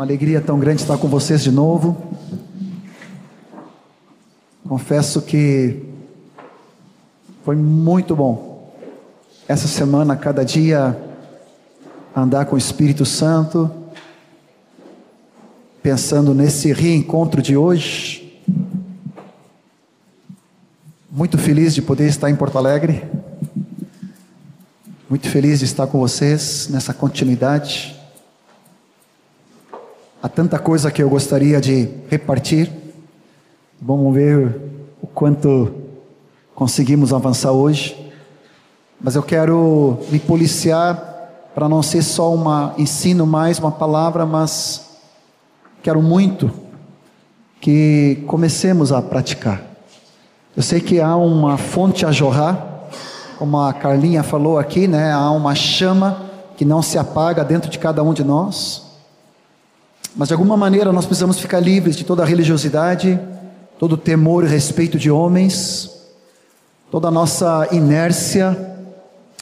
Uma alegria tão grande estar com vocês de novo. Confesso que foi muito bom essa semana, cada dia, andar com o Espírito Santo, pensando nesse reencontro de hoje. Muito feliz de poder estar em Porto Alegre. Muito feliz de estar com vocês nessa continuidade. Há tanta coisa que eu gostaria de repartir. Vamos ver o quanto conseguimos avançar hoje. Mas eu quero me policiar para não ser só um ensino mais uma palavra, mas quero muito que comecemos a praticar. Eu sei que há uma fonte a jorrar, como a Carlinha falou aqui, né? Há uma chama que não se apaga dentro de cada um de nós. Mas de alguma maneira nós precisamos ficar livres de toda religiosidade, todo temor e respeito de homens, toda a nossa inércia,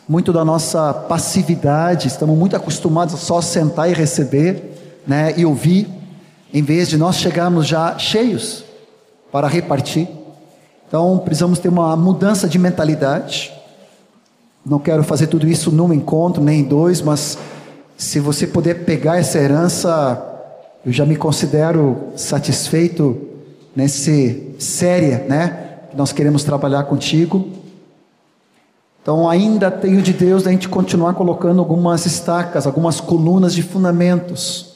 muito da nossa passividade, estamos muito acostumados a só sentar e receber, né, e ouvir, em vez de nós chegarmos já cheios para repartir. Então precisamos ter uma mudança de mentalidade. Não quero fazer tudo isso num encontro, nem em dois, mas se você puder pegar essa herança eu já me considero satisfeito nesse série, né? Que nós queremos trabalhar contigo. Então, ainda tenho de Deus a gente continuar colocando algumas estacas, algumas colunas de fundamentos,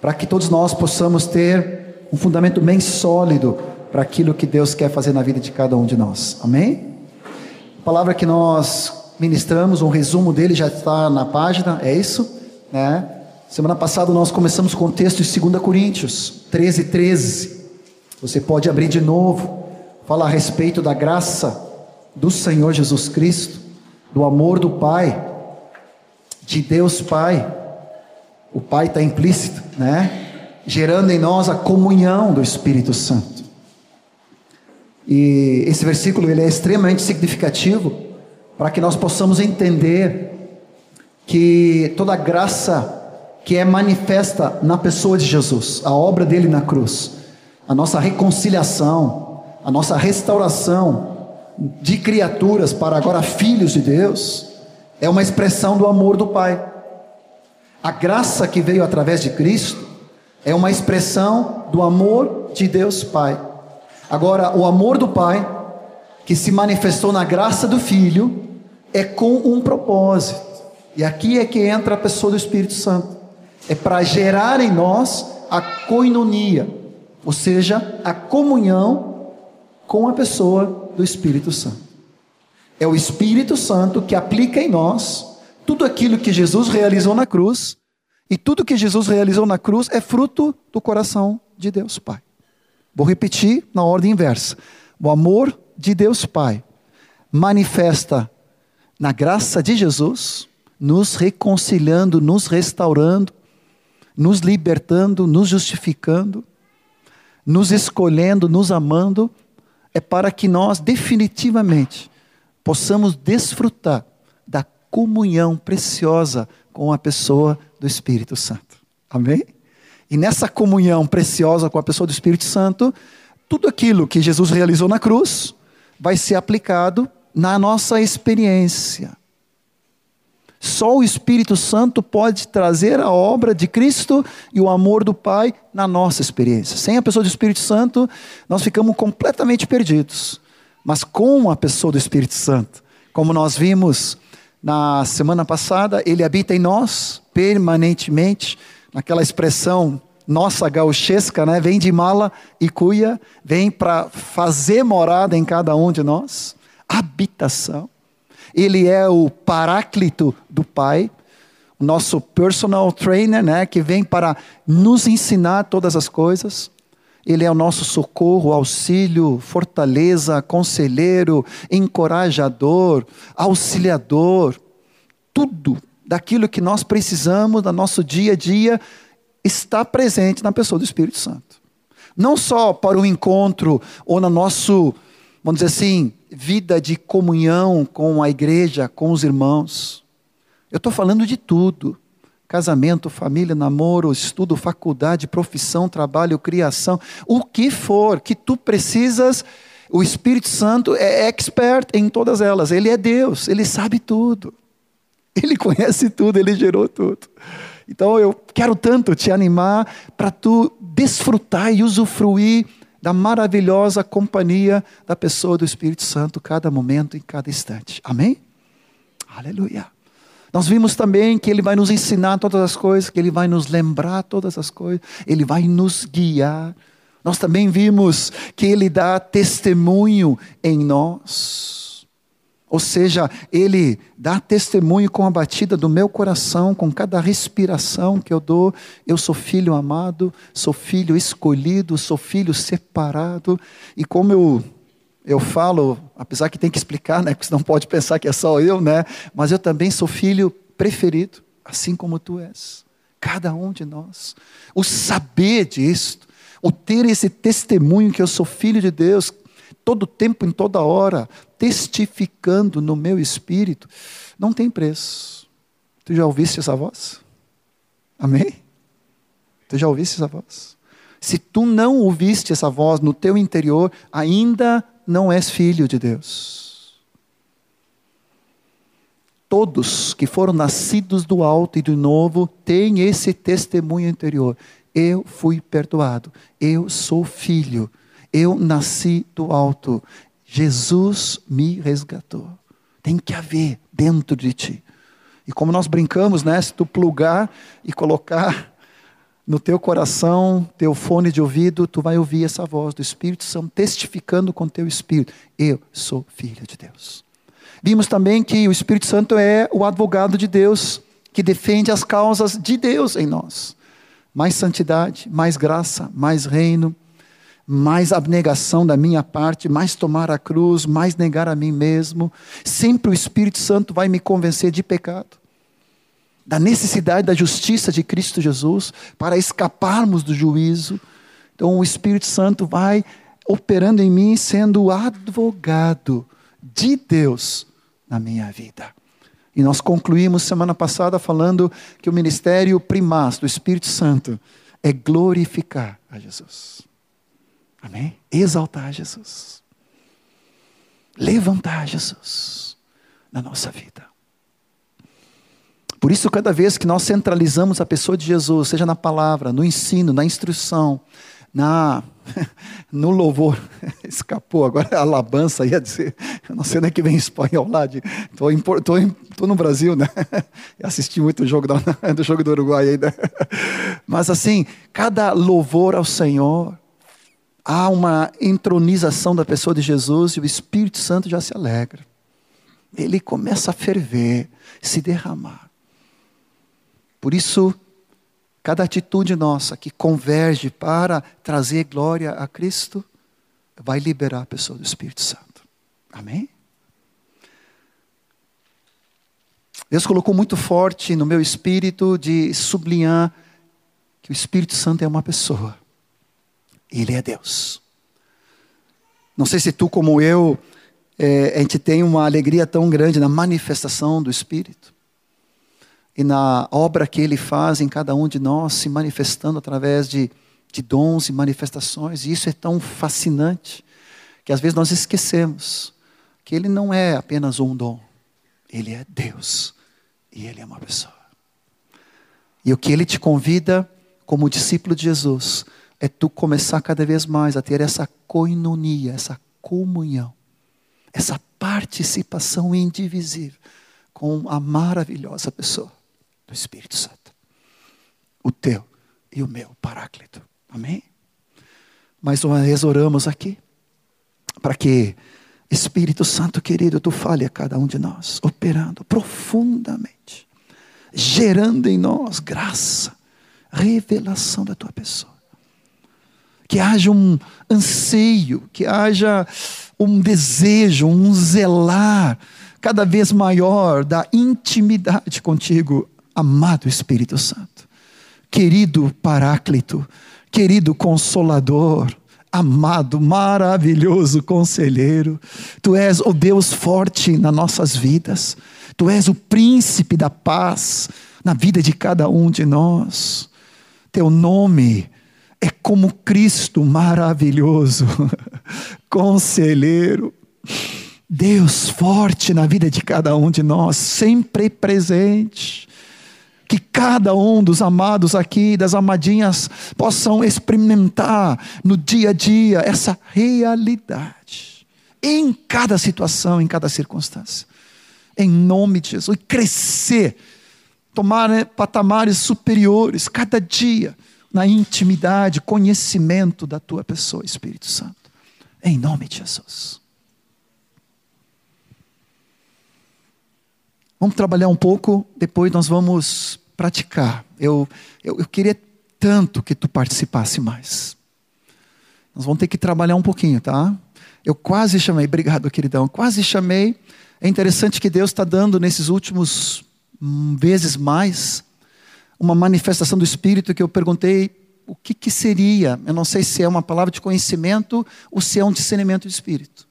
para que todos nós possamos ter um fundamento bem sólido para aquilo que Deus quer fazer na vida de cada um de nós. Amém? A palavra que nós ministramos, um resumo dele já está na página, é isso, né? Semana passada nós começamos com o texto de 2 Coríntios 13, 13. Você pode abrir de novo, fala a respeito da graça do Senhor Jesus Cristo, do amor do Pai, de Deus Pai. O Pai está implícito, né? Gerando em nós a comunhão do Espírito Santo. E esse versículo ele é extremamente significativo para que nós possamos entender que toda graça que é manifesta na pessoa de Jesus, a obra dele na cruz, a nossa reconciliação, a nossa restauração de criaturas para agora filhos de Deus, é uma expressão do amor do Pai. A graça que veio através de Cristo é uma expressão do amor de Deus Pai. Agora, o amor do Pai, que se manifestou na graça do Filho, é com um propósito. E aqui é que entra a pessoa do Espírito Santo é para gerar em nós a coinonia, ou seja, a comunhão com a pessoa do Espírito Santo. É o Espírito Santo que aplica em nós tudo aquilo que Jesus realizou na cruz, e tudo que Jesus realizou na cruz é fruto do coração de Deus Pai. Vou repetir na ordem inversa. O amor de Deus Pai manifesta na graça de Jesus, nos reconciliando, nos restaurando, nos libertando, nos justificando, nos escolhendo, nos amando, é para que nós definitivamente possamos desfrutar da comunhão preciosa com a pessoa do Espírito Santo. Amém? E nessa comunhão preciosa com a pessoa do Espírito Santo, tudo aquilo que Jesus realizou na cruz vai ser aplicado na nossa experiência. Só o Espírito Santo pode trazer a obra de Cristo e o amor do Pai na nossa experiência. Sem a pessoa do Espírito Santo, nós ficamos completamente perdidos. Mas com a pessoa do Espírito Santo, como nós vimos na semana passada, ele habita em nós permanentemente, naquela expressão nossa gauchesca, né? Vem de mala e cuia, vem para fazer morada em cada um de nós. Habitação. Ele é o paráclito do Pai, nosso personal trainer, né, que vem para nos ensinar todas as coisas. Ele é o nosso socorro, auxílio, fortaleza, conselheiro, encorajador, auxiliador. Tudo daquilo que nós precisamos no nosso dia a dia está presente na pessoa do Espírito Santo. Não só para o encontro ou no nosso, vamos dizer assim, vida de comunhão com a igreja, com os irmãos. Eu estou falando de tudo. casamento, família, namoro, estudo, faculdade, profissão, trabalho, criação, o que for que tu precisas, o Espírito Santo é expert em todas elas. Ele é Deus, ele sabe tudo. Ele conhece tudo, ele gerou tudo. Então eu quero tanto te animar para tu desfrutar e usufruir da maravilhosa companhia da pessoa do Espírito Santo, cada momento, em cada instante. Amém? Aleluia. Nós vimos também que Ele vai nos ensinar todas as coisas, que Ele vai nos lembrar todas as coisas, Ele vai nos guiar. Nós também vimos que Ele dá testemunho em nós. Ou seja, Ele dá testemunho com a batida do meu coração, com cada respiração que eu dou. Eu sou filho amado, sou filho escolhido, sou filho separado. E como eu, eu falo, apesar que tem que explicar, né? Porque você não pode pensar que é só eu, né? Mas eu também sou filho preferido, assim como tu és. Cada um de nós. O saber disto, o ter esse testemunho que eu sou filho de Deus, todo tempo, em toda hora, testificando no meu espírito, não tem preço. Tu já ouviste essa voz? Amém? Tu já ouviste essa voz? Se tu não ouviste essa voz no teu interior, ainda não és filho de Deus. Todos que foram nascidos do alto e do novo têm esse testemunho interior. Eu fui perdoado, eu sou filho, eu nasci do alto. Jesus me resgatou. Tem que haver dentro de ti. E como nós brincamos, né? Se tu plugar e colocar no teu coração, teu fone de ouvido, tu vai ouvir essa voz do Espírito Santo testificando com teu espírito: Eu sou filho de Deus. Vimos também que o Espírito Santo é o advogado de Deus, que defende as causas de Deus em nós. Mais santidade, mais graça, mais reino mais abnegação da minha parte, mais tomar a cruz, mais negar a mim mesmo. Sempre o Espírito Santo vai me convencer de pecado, da necessidade da justiça de Cristo Jesus para escaparmos do juízo. Então o Espírito Santo vai operando em mim, sendo o advogado de Deus na minha vida. E nós concluímos semana passada falando que o ministério primaz do Espírito Santo é glorificar a Jesus. Amém? Exaltar Jesus. Levantar Jesus na nossa vida. Por isso, cada vez que nós centralizamos a pessoa de Jesus, seja na palavra, no ensino, na instrução, na, no louvor, escapou, agora a alabança ia dizer, eu não sei é que vem espanhol lá, estou no Brasil, né? Assisti muito o jogo do, do jogo do Uruguai ainda. Mas assim, cada louvor ao Senhor, há uma entronização da pessoa de Jesus e o Espírito Santo já se alegra. Ele começa a ferver, se derramar. Por isso, cada atitude nossa que converge para trazer glória a Cristo, vai liberar a pessoa do Espírito Santo. Amém? Deus colocou muito forte no meu espírito de sublinhar que o Espírito Santo é uma pessoa. Ele é Deus. Não sei se tu, como eu, é, a gente tem uma alegria tão grande na manifestação do Espírito e na obra que Ele faz em cada um de nós, se manifestando através de, de dons e manifestações. E isso é tão fascinante que às vezes nós esquecemos que Ele não é apenas um dom, Ele é Deus e Ele é uma pessoa. E o que Ele te convida como discípulo de Jesus é tu começar cada vez mais a ter essa coinonia, essa comunhão, essa participação indivisível com a maravilhosa pessoa do Espírito Santo. O teu e o meu Paráclito. Amém? Mais uma vez oramos aqui para que Espírito Santo querido, tu fale a cada um de nós, operando profundamente, gerando em nós graça, revelação da tua pessoa que haja um anseio, que haja um desejo, um zelar cada vez maior da intimidade contigo, amado Espírito Santo, querido Paráclito, querido Consolador, amado, maravilhoso Conselheiro, Tu és o Deus forte nas nossas vidas, Tu és o Príncipe da paz, na vida de cada um de nós. Teu nome é como Cristo maravilhoso, conselheiro, Deus forte na vida de cada um de nós, sempre presente. Que cada um dos amados aqui, das amadinhas, possam experimentar no dia a dia essa realidade, em cada situação, em cada circunstância, em nome de Jesus, e crescer, tomar né, patamares superiores, cada dia na intimidade, conhecimento da tua pessoa, Espírito Santo. Em nome de Jesus. Vamos trabalhar um pouco, depois nós vamos praticar. Eu, eu, eu queria tanto que tu participasse mais. Nós vamos ter que trabalhar um pouquinho, tá? Eu quase chamei, obrigado, queridão, quase chamei. É interessante que Deus está dando nesses últimos hum, vezes mais uma manifestação do Espírito que eu perguntei o que, que seria. Eu não sei se é uma palavra de conhecimento ou se é um discernimento de Espírito.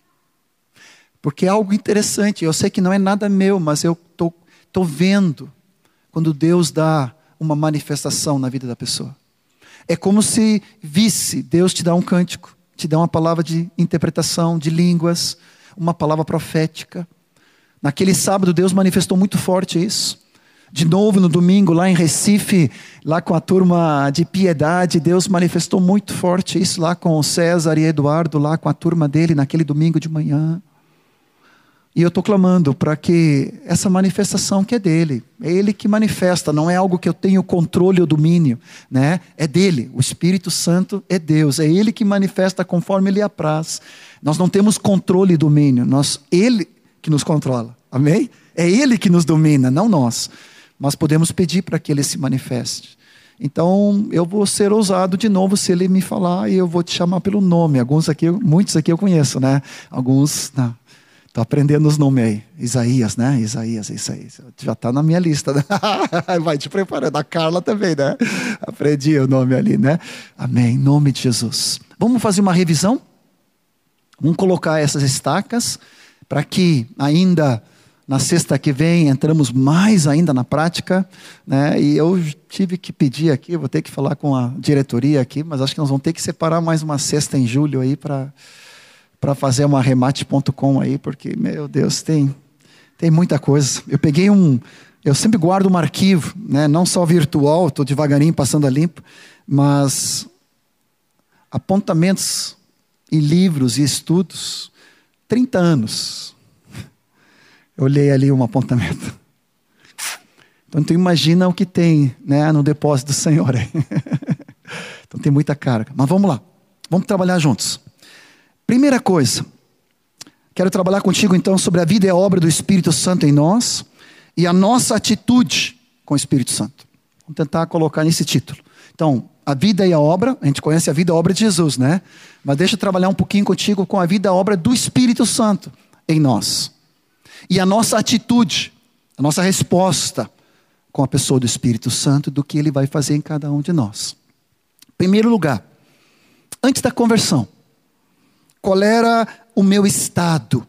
Porque é algo interessante. Eu sei que não é nada meu, mas eu estou tô, tô vendo quando Deus dá uma manifestação na vida da pessoa. É como se visse Deus te dá um cântico, te dá uma palavra de interpretação de línguas, uma palavra profética. Naquele sábado, Deus manifestou muito forte isso de novo no domingo lá em Recife, lá com a turma de piedade, Deus manifestou muito forte isso lá com o César e Eduardo, lá com a turma dele naquele domingo de manhã. E eu estou clamando para que essa manifestação que é dele, é ele que manifesta, não é algo que eu tenho controle ou domínio, né? É dele. O Espírito Santo é Deus, é ele que manifesta conforme ele apraz. Nós não temos controle e domínio, nós ele que nos controla. Amém? É ele que nos domina, não nós mas podemos pedir para que ele se manifeste. Então, eu vou ser ousado de novo se ele me falar e eu vou te chamar pelo nome. Alguns aqui, muitos aqui eu conheço, né? Alguns. Estou aprendendo os nomes aí. Isaías, né? Isaías, isso aí. Já está na minha lista. Né? Vai te preparando. A Carla também, né? Aprendi o nome ali, né? Amém. Em nome de Jesus. Vamos fazer uma revisão? Vamos colocar essas estacas para que ainda na sexta que vem entramos mais ainda na prática, né? E eu tive que pedir aqui, vou ter que falar com a diretoria aqui, mas acho que nós vamos ter que separar mais uma sexta em julho aí para para fazer uma remate.com aí, porque meu Deus, tem tem muita coisa. Eu peguei um eu sempre guardo um arquivo, né? Não só virtual, estou devagarinho passando a limpo, mas apontamentos e livros e estudos, 30 anos olhei ali um apontamento. Então tu imagina o que tem né, no depósito do Senhor então tem muita carga. Mas vamos lá. Vamos trabalhar juntos. Primeira coisa. Quero trabalhar contigo então sobre a vida e a obra do Espírito Santo em nós e a nossa atitude com o Espírito Santo. Vamos tentar colocar nesse título. Então, a vida e a obra, a gente conhece a vida e a obra de Jesus, né? Mas deixa eu trabalhar um pouquinho contigo com a vida e a obra do Espírito Santo em nós e a nossa atitude, a nossa resposta com a pessoa do Espírito Santo do que ele vai fazer em cada um de nós. Primeiro lugar, antes da conversão, qual era o meu estado?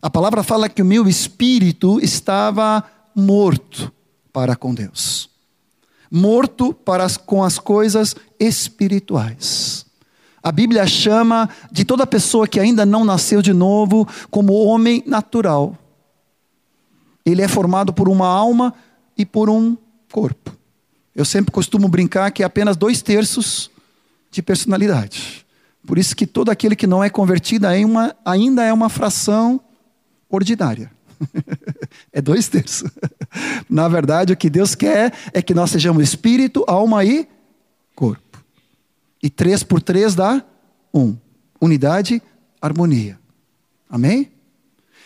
A palavra fala que o meu espírito estava morto para com Deus. Morto para as, com as coisas espirituais. A Bíblia chama de toda pessoa que ainda não nasceu de novo como homem natural. Ele é formado por uma alma e por um corpo. Eu sempre costumo brincar que é apenas dois terços de personalidade. Por isso que todo aquele que não é convertido é uma, ainda é uma fração ordinária. é dois terços. Na verdade, o que Deus quer é que nós sejamos espírito, alma e corpo. E três por três dá um. Unidade, harmonia. Amém?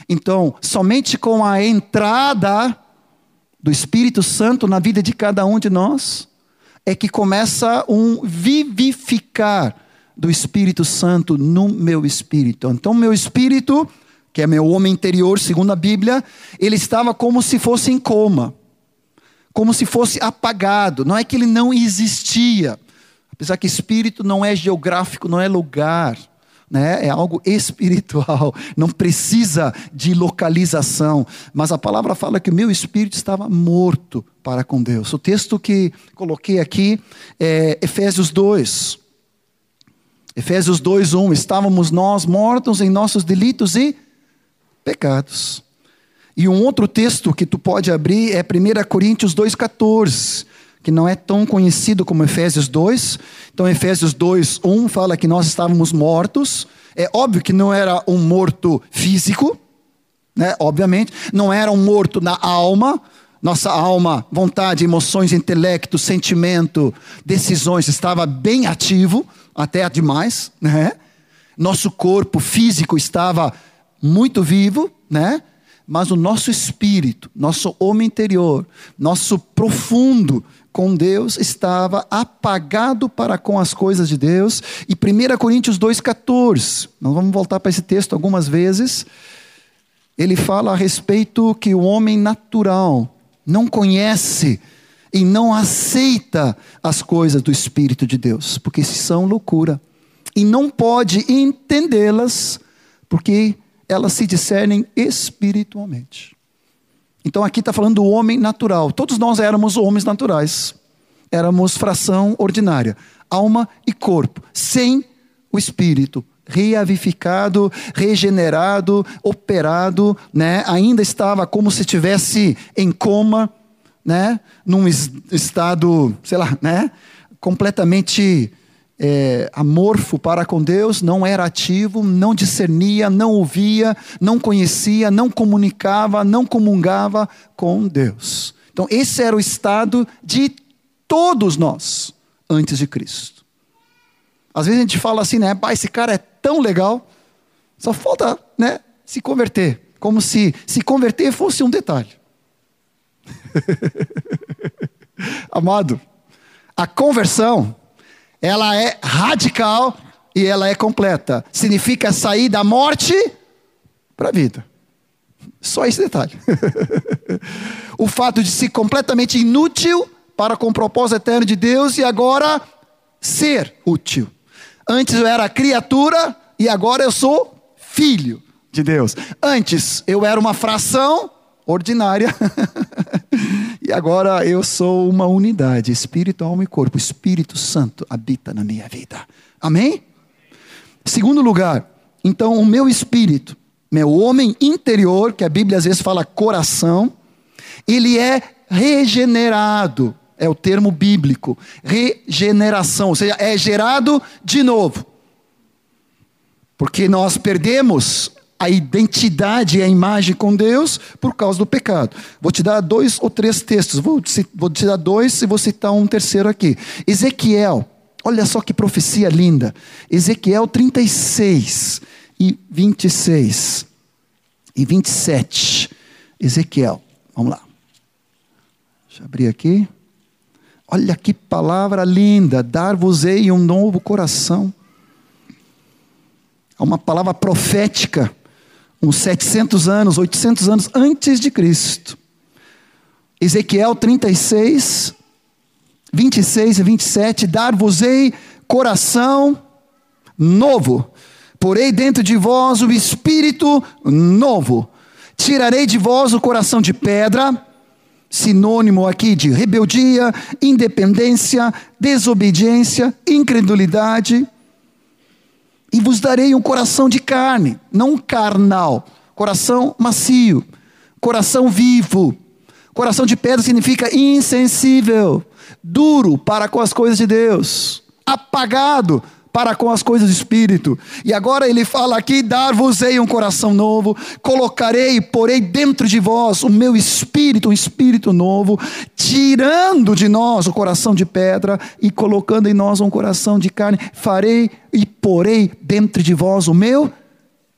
Então, somente com a entrada do Espírito Santo na vida de cada um de nós é que começa um vivificar do Espírito Santo no meu espírito. Então, meu espírito, que é meu homem interior, segundo a Bíblia, ele estava como se fosse em coma, como se fosse apagado. Não é que ele não existia, apesar que espírito não é geográfico, não é lugar né? é algo espiritual, não precisa de localização. Mas a palavra fala que o meu espírito estava morto para com Deus. O texto que coloquei aqui é Efésios 2. Efésios 2, 1. Estávamos nós mortos em nossos delitos e pecados. E um outro texto que tu pode abrir é 1 Coríntios 2,14 que não é tão conhecido como Efésios 2. Então, Efésios 2, 1 fala que nós estávamos mortos. É óbvio que não era um morto físico, né? obviamente. Não era um morto na alma. Nossa alma, vontade, emoções, intelecto, sentimento, decisões estava bem ativo, até demais, né? Nosso corpo físico estava muito vivo, né? Mas o nosso espírito, nosso homem interior, nosso profundo com Deus estava apagado para com as coisas de Deus. E 1 Coríntios 2,14, nós vamos voltar para esse texto algumas vezes. Ele fala a respeito que o homem natural não conhece e não aceita as coisas do Espírito de Deus, porque são loucura. E não pode entendê-las, porque elas se discernem espiritualmente. Então aqui está falando do homem natural. Todos nós éramos homens naturais. Éramos fração ordinária, alma e corpo, sem o espírito reavificado, regenerado, operado, né? Ainda estava como se estivesse em coma, né? Num estado, sei lá, né? Completamente é, amorfo para com Deus, não era ativo, não discernia, não ouvia, não conhecia, não comunicava, não comungava com Deus. Então, esse era o estado de todos nós antes de Cristo. Às vezes a gente fala assim, né? Pai, esse cara é tão legal, só falta, né? Se converter. Como se se converter fosse um detalhe. Amado, a conversão ela é radical e ela é completa. Significa sair da morte para a vida. Só esse detalhe. o fato de ser completamente inútil para com o propósito eterno de Deus e agora ser útil. Antes eu era criatura e agora eu sou filho de Deus. Antes eu era uma fração ordinária. e agora eu sou uma unidade, espírito, alma e corpo. O Espírito Santo habita na minha vida. Amém? Segundo lugar, então o meu espírito, meu homem interior, que a Bíblia às vezes fala coração, ele é regenerado. É o termo bíblico, regeneração, ou seja, é gerado de novo. Porque nós perdemos a identidade e a imagem com Deus por causa do pecado. Vou te dar dois ou três textos, vou, vou te dar dois e vou citar um terceiro aqui. Ezequiel, olha só que profecia linda. Ezequiel 36 e 26 e 27. Ezequiel, vamos lá. Deixa eu abrir aqui. Olha que palavra linda. Dar-vos-ei um novo coração. É uma palavra profética uns 700 anos, 800 anos antes de Cristo. Ezequiel 36, 26 e 27, dar-vos-ei coração novo, porei dentro de vós o espírito novo, tirarei de vós o coração de pedra, sinônimo aqui de rebeldia, independência, desobediência, incredulidade, e vos darei um coração de carne, não carnal, coração macio, coração vivo. Coração de pedra significa insensível, duro para com as coisas de Deus, apagado para com as coisas do Espírito. E agora ele fala aqui: dar-vos-ei um coração novo, colocarei, porei dentro de vós o meu espírito, um espírito novo, tirando de nós o coração de pedra e colocando em nós um coração de carne. Farei e porei dentro de vós o meu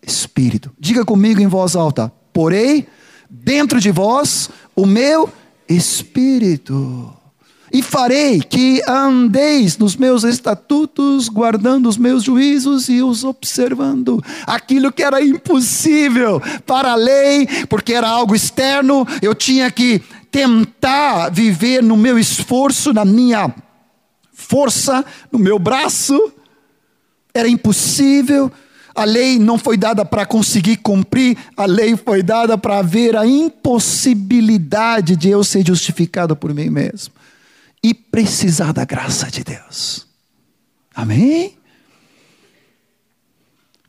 espírito. Diga comigo em voz alta: porei dentro de vós o meu espírito e farei que andeis nos meus estatutos, guardando os meus juízos e os observando. Aquilo que era impossível para a lei, porque era algo externo, eu tinha que tentar viver no meu esforço, na minha força, no meu braço. Era impossível. A lei não foi dada para conseguir cumprir, a lei foi dada para ver a impossibilidade de eu ser justificado por mim mesmo e precisar da graça de Deus. Amém?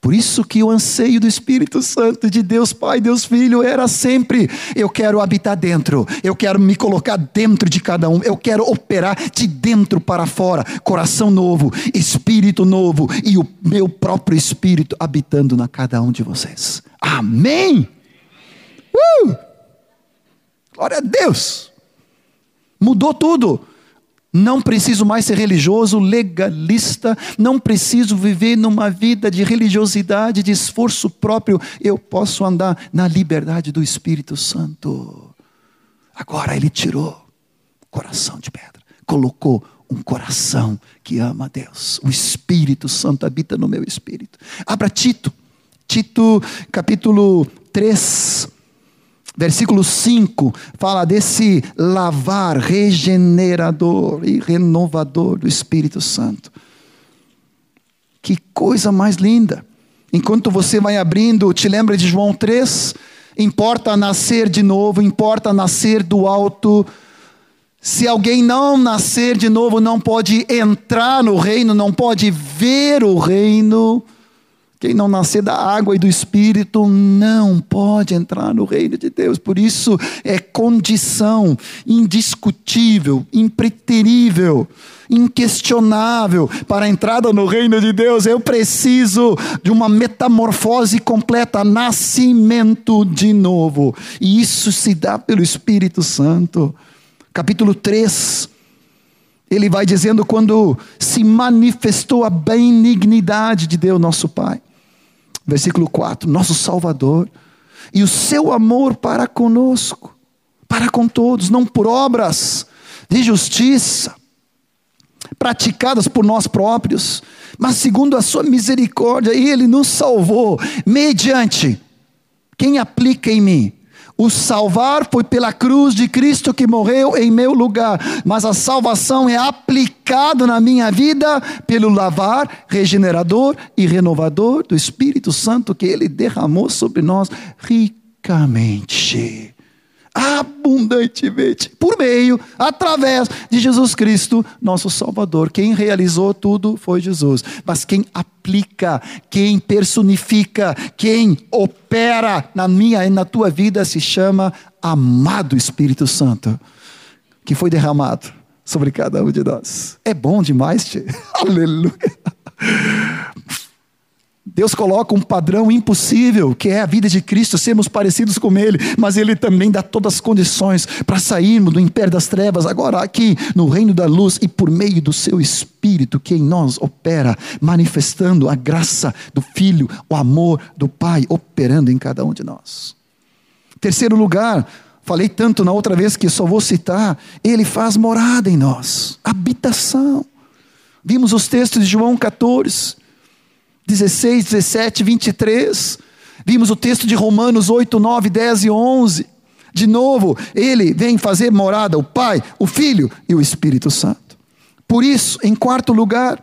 Por isso que o anseio do Espírito Santo de Deus Pai, Deus Filho, era sempre: eu quero habitar dentro, eu quero me colocar dentro de cada um, eu quero operar de dentro para fora, coração novo, espírito novo e o meu próprio espírito habitando na cada um de vocês. Amém? Uh! Glória a Deus! Mudou tudo. Não preciso mais ser religioso, legalista, não preciso viver numa vida de religiosidade, de esforço próprio. Eu posso andar na liberdade do Espírito Santo. Agora ele tirou o coração de pedra, colocou um coração que ama a Deus. O Espírito Santo habita no meu espírito. Abra Tito, Tito capítulo 3. Versículo 5 fala desse lavar regenerador e renovador do Espírito Santo. Que coisa mais linda. Enquanto você vai abrindo, te lembra de João 3? Importa nascer de novo, importa nascer do alto. Se alguém não nascer de novo, não pode entrar no reino, não pode ver o reino. Quem não nascer da água e do espírito não pode entrar no reino de Deus. Por isso é condição indiscutível, impreterível, inquestionável para a entrada no reino de Deus. Eu preciso de uma metamorfose completa, nascimento de novo. E isso se dá pelo Espírito Santo. Capítulo 3 ele vai dizendo quando se manifestou a benignidade de Deus, nosso Pai. Versículo 4: Nosso Salvador, e o seu amor para conosco, para com todos, não por obras de justiça, praticadas por nós próprios, mas segundo a sua misericórdia, ele nos salvou, mediante quem aplica em mim o salvar foi pela cruz de Cristo que morreu em meu lugar, mas a salvação é aplicada na minha vida pelo lavar regenerador e renovador do Espírito Santo que ele derramou sobre nós ricamente abundantemente, por meio, através de Jesus Cristo, nosso Salvador. Quem realizou tudo foi Jesus, mas quem aplica, quem personifica, quem opera na minha e na tua vida se chama amado Espírito Santo, que foi derramado sobre cada um de nós. É bom demais, tchê. aleluia. Deus coloca um padrão impossível, que é a vida de Cristo, sermos parecidos com Ele, mas Ele também dá todas as condições para sairmos do império das trevas, agora aqui no reino da luz e por meio do Seu Espírito que em nós opera, manifestando a graça do Filho, o amor do Pai, operando em cada um de nós. Terceiro lugar, falei tanto na outra vez que só vou citar, Ele faz morada em nós, habitação. Vimos os textos de João 14 16, 17, 23. Vimos o texto de Romanos 8, 9, 10 e 11. De novo, ele vem fazer morada, o Pai, o Filho e o Espírito Santo. Por isso, em quarto lugar,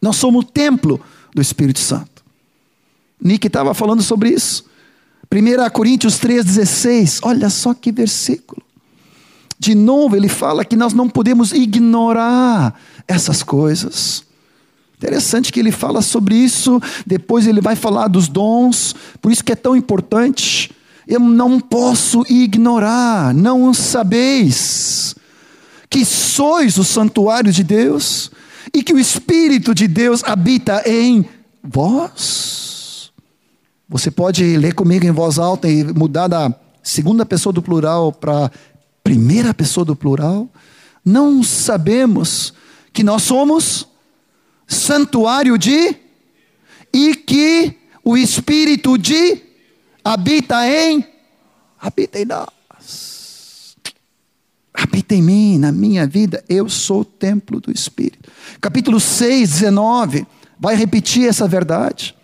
nós somos o templo do Espírito Santo. Nick estava falando sobre isso. 1 Coríntios 3,16, olha só que versículo. De novo, ele fala que nós não podemos ignorar essas coisas. Interessante que ele fala sobre isso, depois ele vai falar dos dons, por isso que é tão importante. Eu não posso ignorar, não sabeis que sois o santuário de Deus e que o Espírito de Deus habita em vós. Você pode ler comigo em voz alta e mudar da segunda pessoa do plural para primeira pessoa do plural. Não sabemos que nós somos santuário de e que o espírito de habita em habita em nós. Habita em mim, na minha vida, eu sou o templo do espírito. Capítulo 6, 19 vai repetir essa verdade.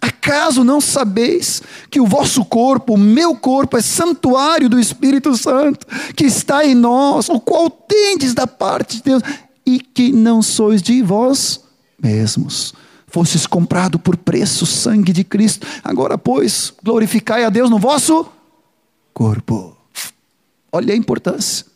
Acaso não sabeis que o vosso corpo, o meu corpo, é santuário do Espírito Santo, que está em nós, o qual tendes da parte de Deus, e que não sois de vós mesmos, fostes comprado por preço, sangue de Cristo. Agora, pois, glorificai a Deus no vosso corpo. Olha a importância.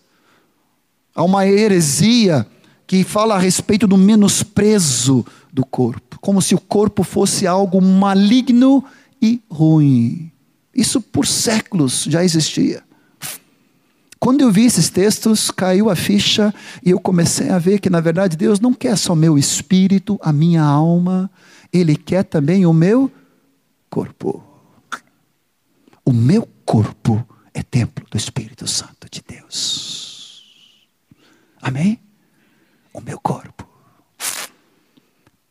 Há uma heresia que fala a respeito do menosprezo do corpo, como se o corpo fosse algo maligno e ruim. Isso por séculos já existia. Quando eu vi esses textos, caiu a ficha e eu comecei a ver que, na verdade, Deus não quer só meu espírito, a minha alma, Ele quer também o meu corpo. O meu corpo é templo do Espírito Santo de Deus. Amém? O meu corpo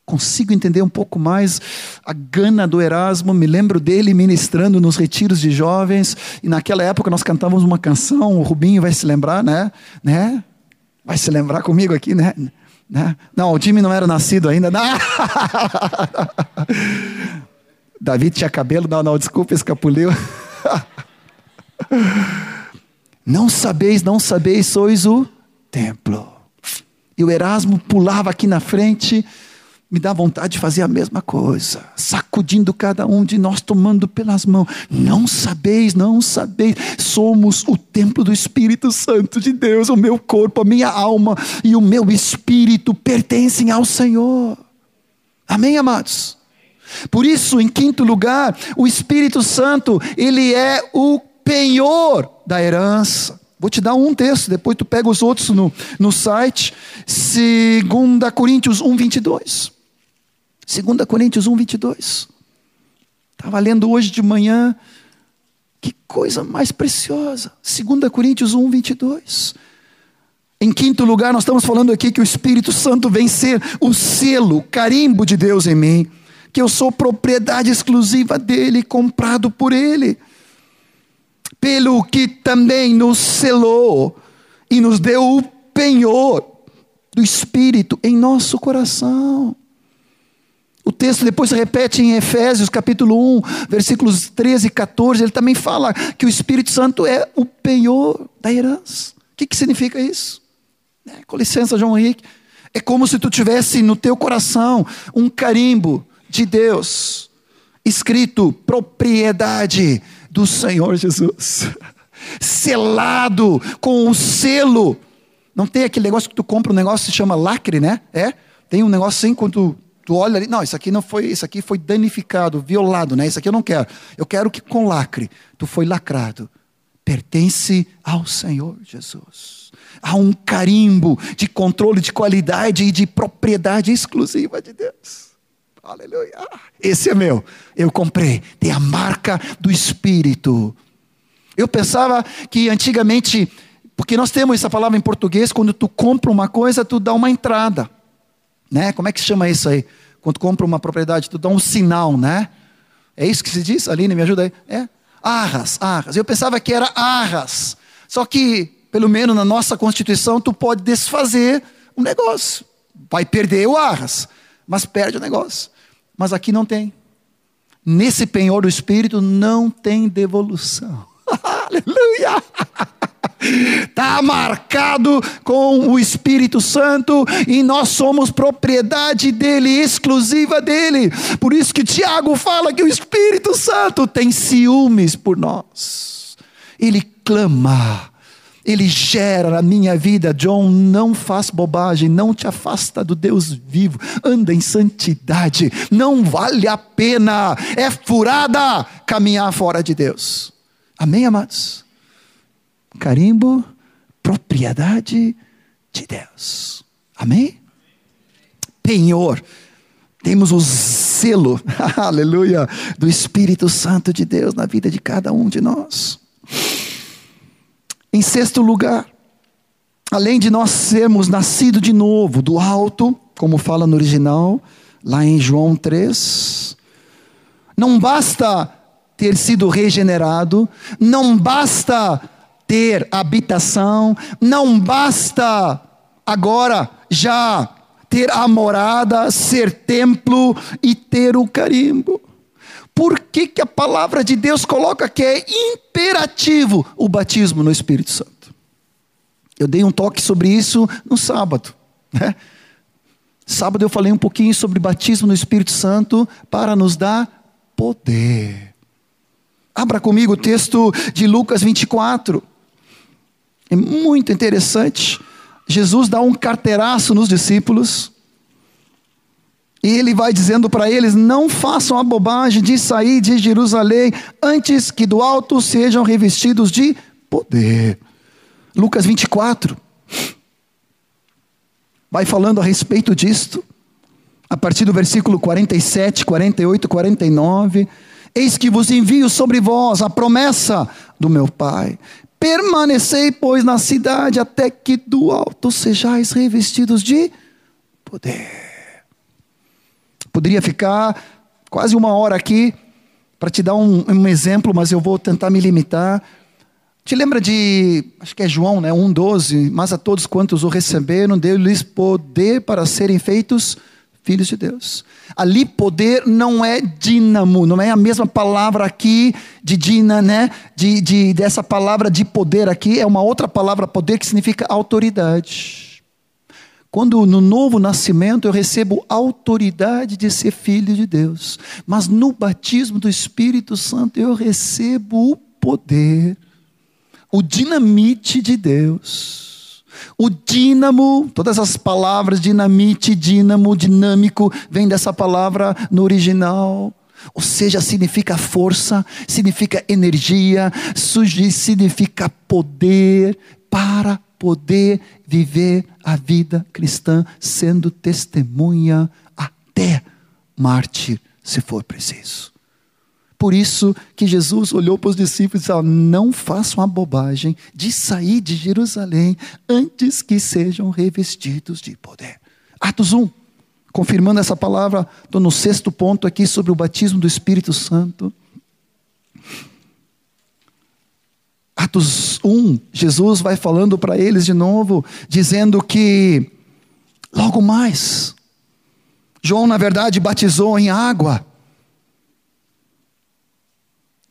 consigo entender um pouco mais a gana do Erasmo, me lembro dele ministrando nos retiros de jovens, e naquela época nós cantávamos uma canção, o Rubinho vai se lembrar, né? né? Vai se lembrar comigo aqui, né? né? Não, o Jimmy não era nascido ainda. Não. David tinha cabelo, não, não, desculpa, escapuliu. não sabeis, não sabeis, sois o templo. E o Erasmo pulava aqui na frente, me dá vontade de fazer a mesma coisa, sacudindo cada um de nós, tomando pelas mãos. Não sabeis, não sabeis, somos o templo do Espírito Santo de Deus, o meu corpo, a minha alma e o meu espírito pertencem ao Senhor. Amém, amados? Por isso, em quinto lugar, o Espírito Santo, ele é o penhor da herança. Vou te dar um texto, depois tu pega os outros no, no site. 2 Coríntios 1, 22. 2 Coríntios 1, 22. Estava lendo hoje de manhã. Que coisa mais preciosa. 2 Coríntios 1, 22. Em quinto lugar, nós estamos falando aqui que o Espírito Santo vem ser o selo, o carimbo de Deus em mim. Que eu sou propriedade exclusiva dele, comprado por ele. Pelo que também nos selou e nos deu o penhor do Espírito em nosso coração. O texto depois se repete em Efésios capítulo 1, versículos 13 e 14. Ele também fala que o Espírito Santo é o penhor da herança. O que, que significa isso? É, com licença, João Henrique. É como se tu tivesse no teu coração um carimbo de Deus, escrito propriedade do Senhor Jesus, selado com o selo. Não tem aquele negócio que tu compra um negócio que se chama lacre, né? É? Tem um negócio assim quando Tu olha ali, não, isso aqui não foi, isso aqui foi danificado, violado, né? Isso aqui eu não quero. Eu quero que com lacre tu foi lacrado. Pertence ao Senhor Jesus. Há um carimbo de controle de qualidade e de propriedade exclusiva de Deus. Aleluia. Esse é meu. Eu comprei. Tem a marca do Espírito. Eu pensava que antigamente, porque nós temos essa palavra em português, quando tu compra uma coisa, tu dá uma entrada. Né? Como é que chama isso aí? Quando compra uma propriedade, tu dá um sinal, né? É isso que se diz? Aline, me ajuda aí. É? Arras, arras. Eu pensava que era arras. Só que, pelo menos na nossa Constituição, tu pode desfazer um negócio. Vai perder o arras, mas perde o negócio. Mas aqui não tem. Nesse penhor do Espírito não tem devolução. Aleluia! Está marcado com o Espírito Santo e nós somos propriedade dele, exclusiva dele. Por isso que Tiago fala que o Espírito Santo tem ciúmes por nós. Ele clama, ele gera na minha vida, John, não faz bobagem, não te afasta do Deus vivo, anda em santidade, não vale a pena, é furada caminhar fora de Deus. Amém, amados? Carimbo, propriedade de Deus. Amém? Penhor. Temos o selo, aleluia, do Espírito Santo de Deus na vida de cada um de nós. Em sexto lugar, além de nós sermos nascidos de novo, do alto, como fala no original, lá em João 3, não basta ter sido regenerado, não basta ter habitação, não basta agora já ter a morada, ser templo e ter o carimbo. Por que, que a palavra de Deus coloca que é imperativo o batismo no Espírito Santo? Eu dei um toque sobre isso no sábado. Né? Sábado eu falei um pouquinho sobre batismo no Espírito Santo para nos dar poder. Abra comigo o texto de Lucas 24. É muito interessante. Jesus dá um carteiraço nos discípulos. E ele vai dizendo para eles: não façam a bobagem de sair de Jerusalém antes que do alto sejam revestidos de poder. Lucas 24 vai falando a respeito disto, a partir do versículo 47, 48, 49. Eis que vos envio sobre vós a promessa do meu Pai. Permanecei, pois, na cidade até que do alto sejais revestidos de poder. Poderia ficar quase uma hora aqui para te dar um, um, exemplo, mas eu vou tentar me limitar. Te lembra de, acho que é João, né, 1,12? Mas a todos quantos o receberam, deu-lhes poder para serem feitos filhos de Deus. Ali poder não é dínamo, não é a mesma palavra aqui de dina, né? De, de, dessa palavra de poder aqui, é uma outra palavra poder que significa autoridade. Quando no novo nascimento eu recebo autoridade de ser filho de Deus, mas no batismo do Espírito Santo eu recebo o poder, o dinamite de Deus. O dínamo, todas as palavras dinamite, dínamo, dinâmico, vem dessa palavra no original. Ou seja, significa força, significa energia, significa poder para poder viver a vida cristã sendo testemunha até mártir, se for preciso. Por isso que Jesus olhou para os discípulos e disse: Não façam a bobagem de sair de Jerusalém antes que sejam revestidos de poder. Atos 1, confirmando essa palavra, estou no sexto ponto aqui sobre o batismo do Espírito Santo. Atos 1, Jesus vai falando para eles de novo, dizendo que logo mais, João, na verdade, batizou em água.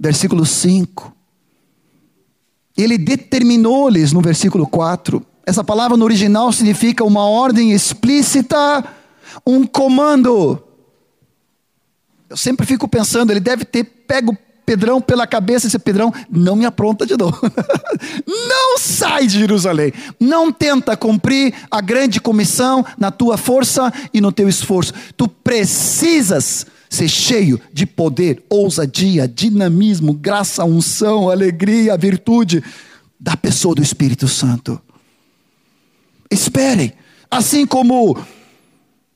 Versículo 5. Ele determinou-lhes, no versículo 4, essa palavra no original significa uma ordem explícita, um comando. Eu sempre fico pensando, ele deve ter pego Pedrão pela cabeça e disse: Pedrão, não me apronta de novo. não sai de Jerusalém. Não tenta cumprir a grande comissão na tua força e no teu esforço. Tu precisas ser cheio de poder, ousadia, dinamismo, graça, unção, alegria, virtude da pessoa do Espírito Santo. Esperem. Assim como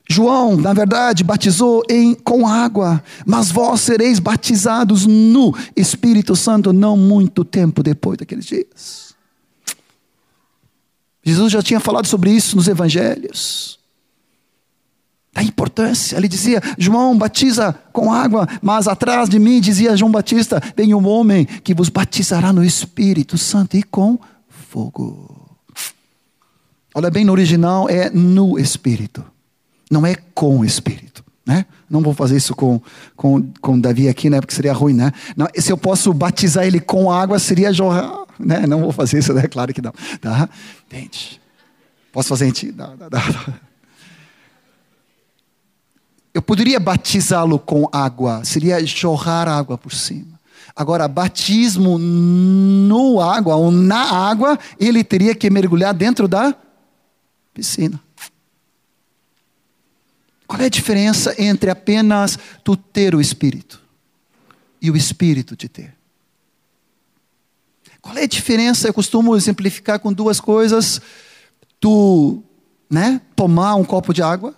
João, na verdade, batizou em, com água, mas vós sereis batizados no Espírito Santo não muito tempo depois daqueles dias. Jesus já tinha falado sobre isso nos evangelhos. A importância, ele dizia: João batiza com água, mas atrás de mim, dizia João Batista, vem um homem que vos batizará no Espírito Santo e com fogo. Olha bem, no original é no Espírito não é com o Espírito. Né? Não vou fazer isso com, com, com Davi aqui, né? porque seria ruim. Né? Não, se eu posso batizar ele com água, seria jorrar. Né? Não vou fazer isso, né? claro que não. Tá? Entende? Posso fazer em ti? Não, não, não. Eu poderia batizá-lo com água, seria jorrar água por cima. Agora, batismo no água ou na água, ele teria que mergulhar dentro da piscina. Qual é a diferença entre apenas tu ter o Espírito e o Espírito te ter? Qual é a diferença? Eu costumo exemplificar com duas coisas. Tu, né, tomar um copo de água,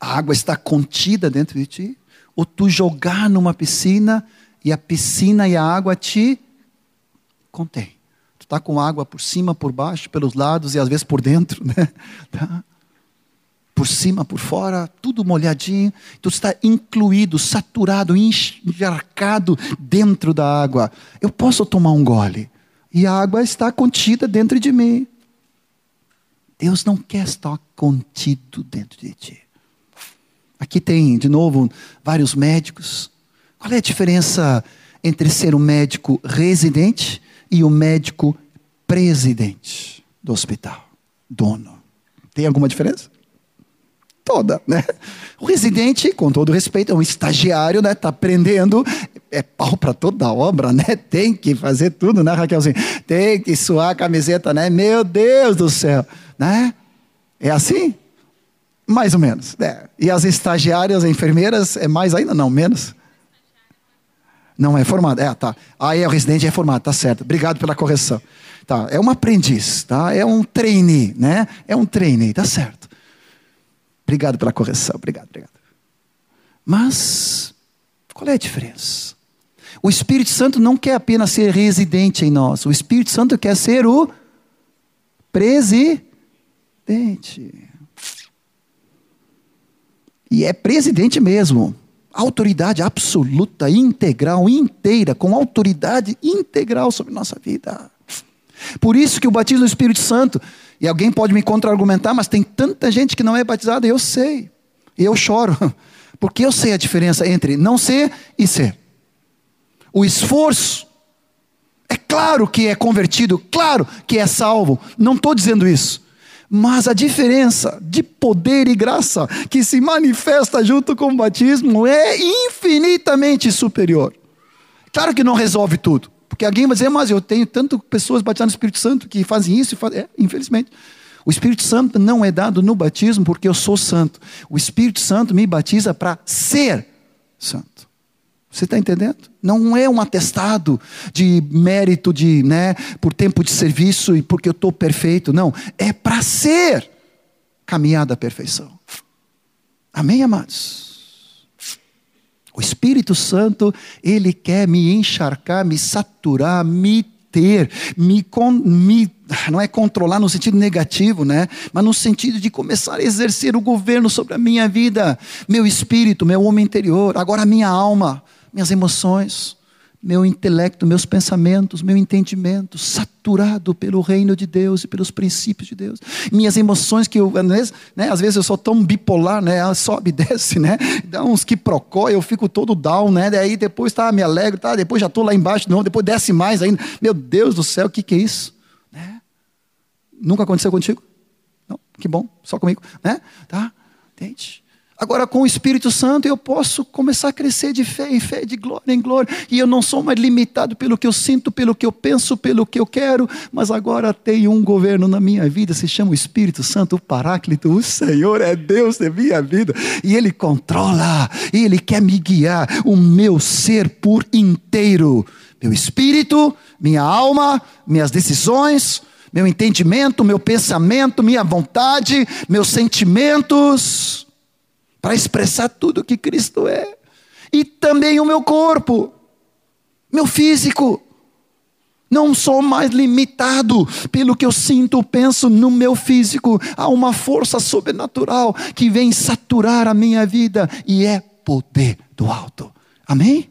a água está contida dentro de ti, ou tu jogar numa piscina e a piscina e a água te contém. Tu está com água por cima, por baixo, pelos lados e às vezes por dentro, né? Tá? por cima, por fora, tudo molhadinho. Tu está incluído, saturado, encharcado dentro da água. Eu posso tomar um gole e a água está contida dentro de mim. Deus não quer estar contido dentro de ti. Aqui tem, de novo, vários médicos. Qual é a diferença entre ser um médico residente e o um médico presidente do hospital, dono? Tem alguma diferença? toda, né? O residente, com todo respeito, é um estagiário, né? Está aprendendo, é pau para toda obra, né? Tem que fazer tudo, né, Raquelzinho? Tem que suar a camiseta, né? Meu Deus do céu, né? É assim? Mais ou menos. É. E as estagiárias, enfermeiras, é mais ainda? Não, menos? Não é formado. É, tá. Aí é o residente é formado, tá certo. Obrigado pela correção. Tá, é um aprendiz, tá? É um trainee, né? É um trainee, tá certo. Obrigado pela correção, obrigado, obrigado. Mas qual é a diferença? O Espírito Santo não quer apenas ser residente em nós. O Espírito Santo quer ser o presidente. E é presidente mesmo autoridade absoluta, integral, inteira, com autoridade integral sobre nossa vida. Por isso que o batismo do Espírito Santo, e alguém pode me contra-argumentar, mas tem tanta gente que não é batizada, eu sei. Eu choro, porque eu sei a diferença entre não ser e ser. O esforço, é claro que é convertido, claro que é salvo, não estou dizendo isso. Mas a diferença de poder e graça que se manifesta junto com o batismo é infinitamente superior. Claro que não resolve tudo. Porque alguém vai dizer, mas eu tenho tantas pessoas batizadas no Espírito Santo que fazem isso e fazem. É, infelizmente. O Espírito Santo não é dado no batismo porque eu sou santo. O Espírito Santo me batiza para ser santo. Você está entendendo? Não é um atestado de mérito de, né, por tempo de serviço e porque eu estou perfeito. Não, é para ser caminhada à perfeição. Amém, amados? O Espírito Santo, ele quer me encharcar, me saturar, me ter, me, me, não é controlar no sentido negativo, né? Mas no sentido de começar a exercer o governo sobre a minha vida, meu espírito, meu homem interior, agora a minha alma minhas emoções, meu intelecto, meus pensamentos, meu entendimento, saturado pelo reino de Deus e pelos princípios de Deus. Minhas emoções que eu, né, às vezes eu sou tão bipolar, né, sobe desce, né, dá uns que procó, eu fico todo down, né, daí depois tá, me alegro, tá, depois já estou lá embaixo, não, depois desce mais ainda. Meu Deus do céu, o que, que é isso? Né? Nunca aconteceu contigo? Não? Que bom, só comigo, né? Tá? Entende? Agora, com o Espírito Santo, eu posso começar a crescer de fé em fé, de glória em glória, e eu não sou mais limitado pelo que eu sinto, pelo que eu penso, pelo que eu quero, mas agora tem um governo na minha vida, se chama o Espírito Santo, o Paráclito, o Senhor é Deus da minha vida, e Ele controla, e Ele quer me guiar, o meu ser por inteiro, meu espírito, minha alma, minhas decisões, meu entendimento, meu pensamento, minha vontade, meus sentimentos para expressar tudo o que Cristo é. E também o meu corpo, meu físico. Não sou mais limitado pelo que eu sinto, penso no meu físico. Há uma força sobrenatural que vem saturar a minha vida e é poder do alto. Amém?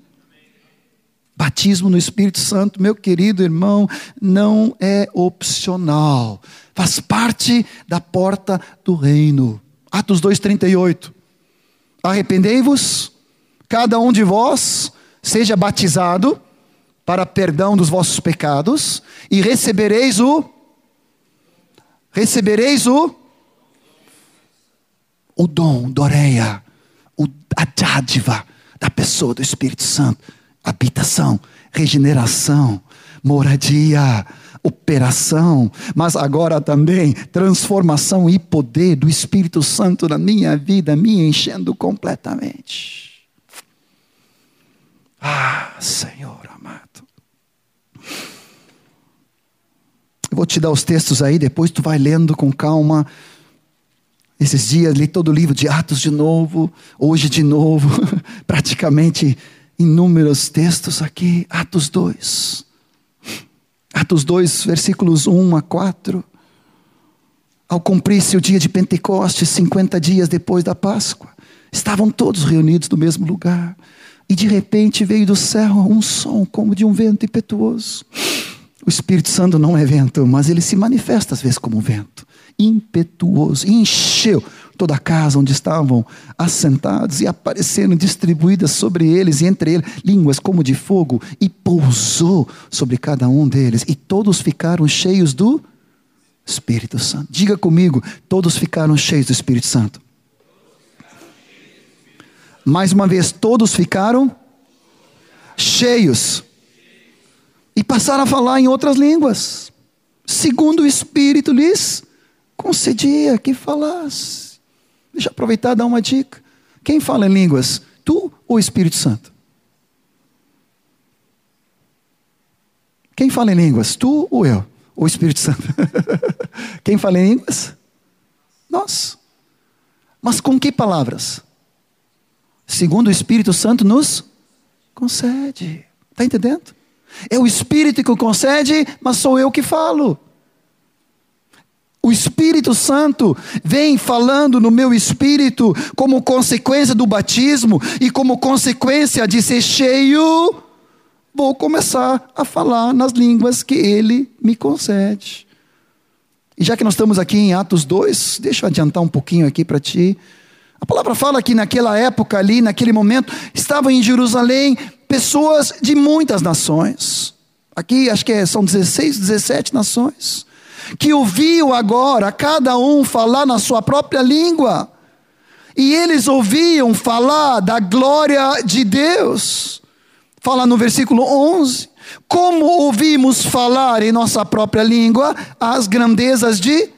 Batismo no Espírito Santo, meu querido irmão, não é opcional. Faz parte da porta do reino. Atos 2:38. Arrependei-vos, cada um de vós seja batizado para perdão dos vossos pecados e recebereis o recebereis o o dom, doreia, o, a dádiva da pessoa do Espírito Santo, habitação, regeneração, moradia, operação, mas agora também transformação e poder do Espírito Santo na minha vida, me enchendo completamente. Ah, Senhor amado. Eu vou te dar os textos aí, depois tu vai lendo com calma. Esses dias li todo o livro de Atos de novo, hoje de novo, praticamente inúmeros textos aqui, Atos 2. Atos 2, versículos 1 a 4. Ao cumprir-se o dia de Pentecostes, 50 dias depois da Páscoa, estavam todos reunidos no mesmo lugar. E de repente veio do céu um som como de um vento impetuoso. O Espírito Santo não é vento, mas ele se manifesta às vezes como um vento impetuoso, encheu toda a casa onde estavam assentados, e apareceram distribuídas sobre eles e entre eles línguas como de fogo, e pousou sobre cada um deles, e todos ficaram cheios do Espírito Santo. Diga comigo, todos ficaram cheios do Espírito Santo. Mais uma vez, todos ficaram cheios e passaram a falar em outras línguas, segundo o Espírito lhes concedia que falasse. Deixa eu aproveitar e dar uma dica. Quem fala em línguas? Tu ou o Espírito Santo? Quem fala em línguas? Tu ou eu? Ou o Espírito Santo? Quem fala em línguas? Nós. Mas com que palavras? Segundo o Espírito Santo nos concede. Está entendendo? É o Espírito que concede, mas sou eu que falo. O Espírito Santo vem falando no meu espírito como consequência do batismo e como consequência de ser cheio, vou começar a falar nas línguas que ele me concede. E já que nós estamos aqui em Atos 2, deixa eu adiantar um pouquinho aqui para ti. A palavra fala que naquela época ali, naquele momento, estavam em Jerusalém pessoas de muitas nações. Aqui acho que é, são 16, 17 nações que ouviam agora cada um falar na sua própria língua. E eles ouviam falar da glória de Deus. Fala no versículo 11: Como ouvimos falar em nossa própria língua as grandezas de,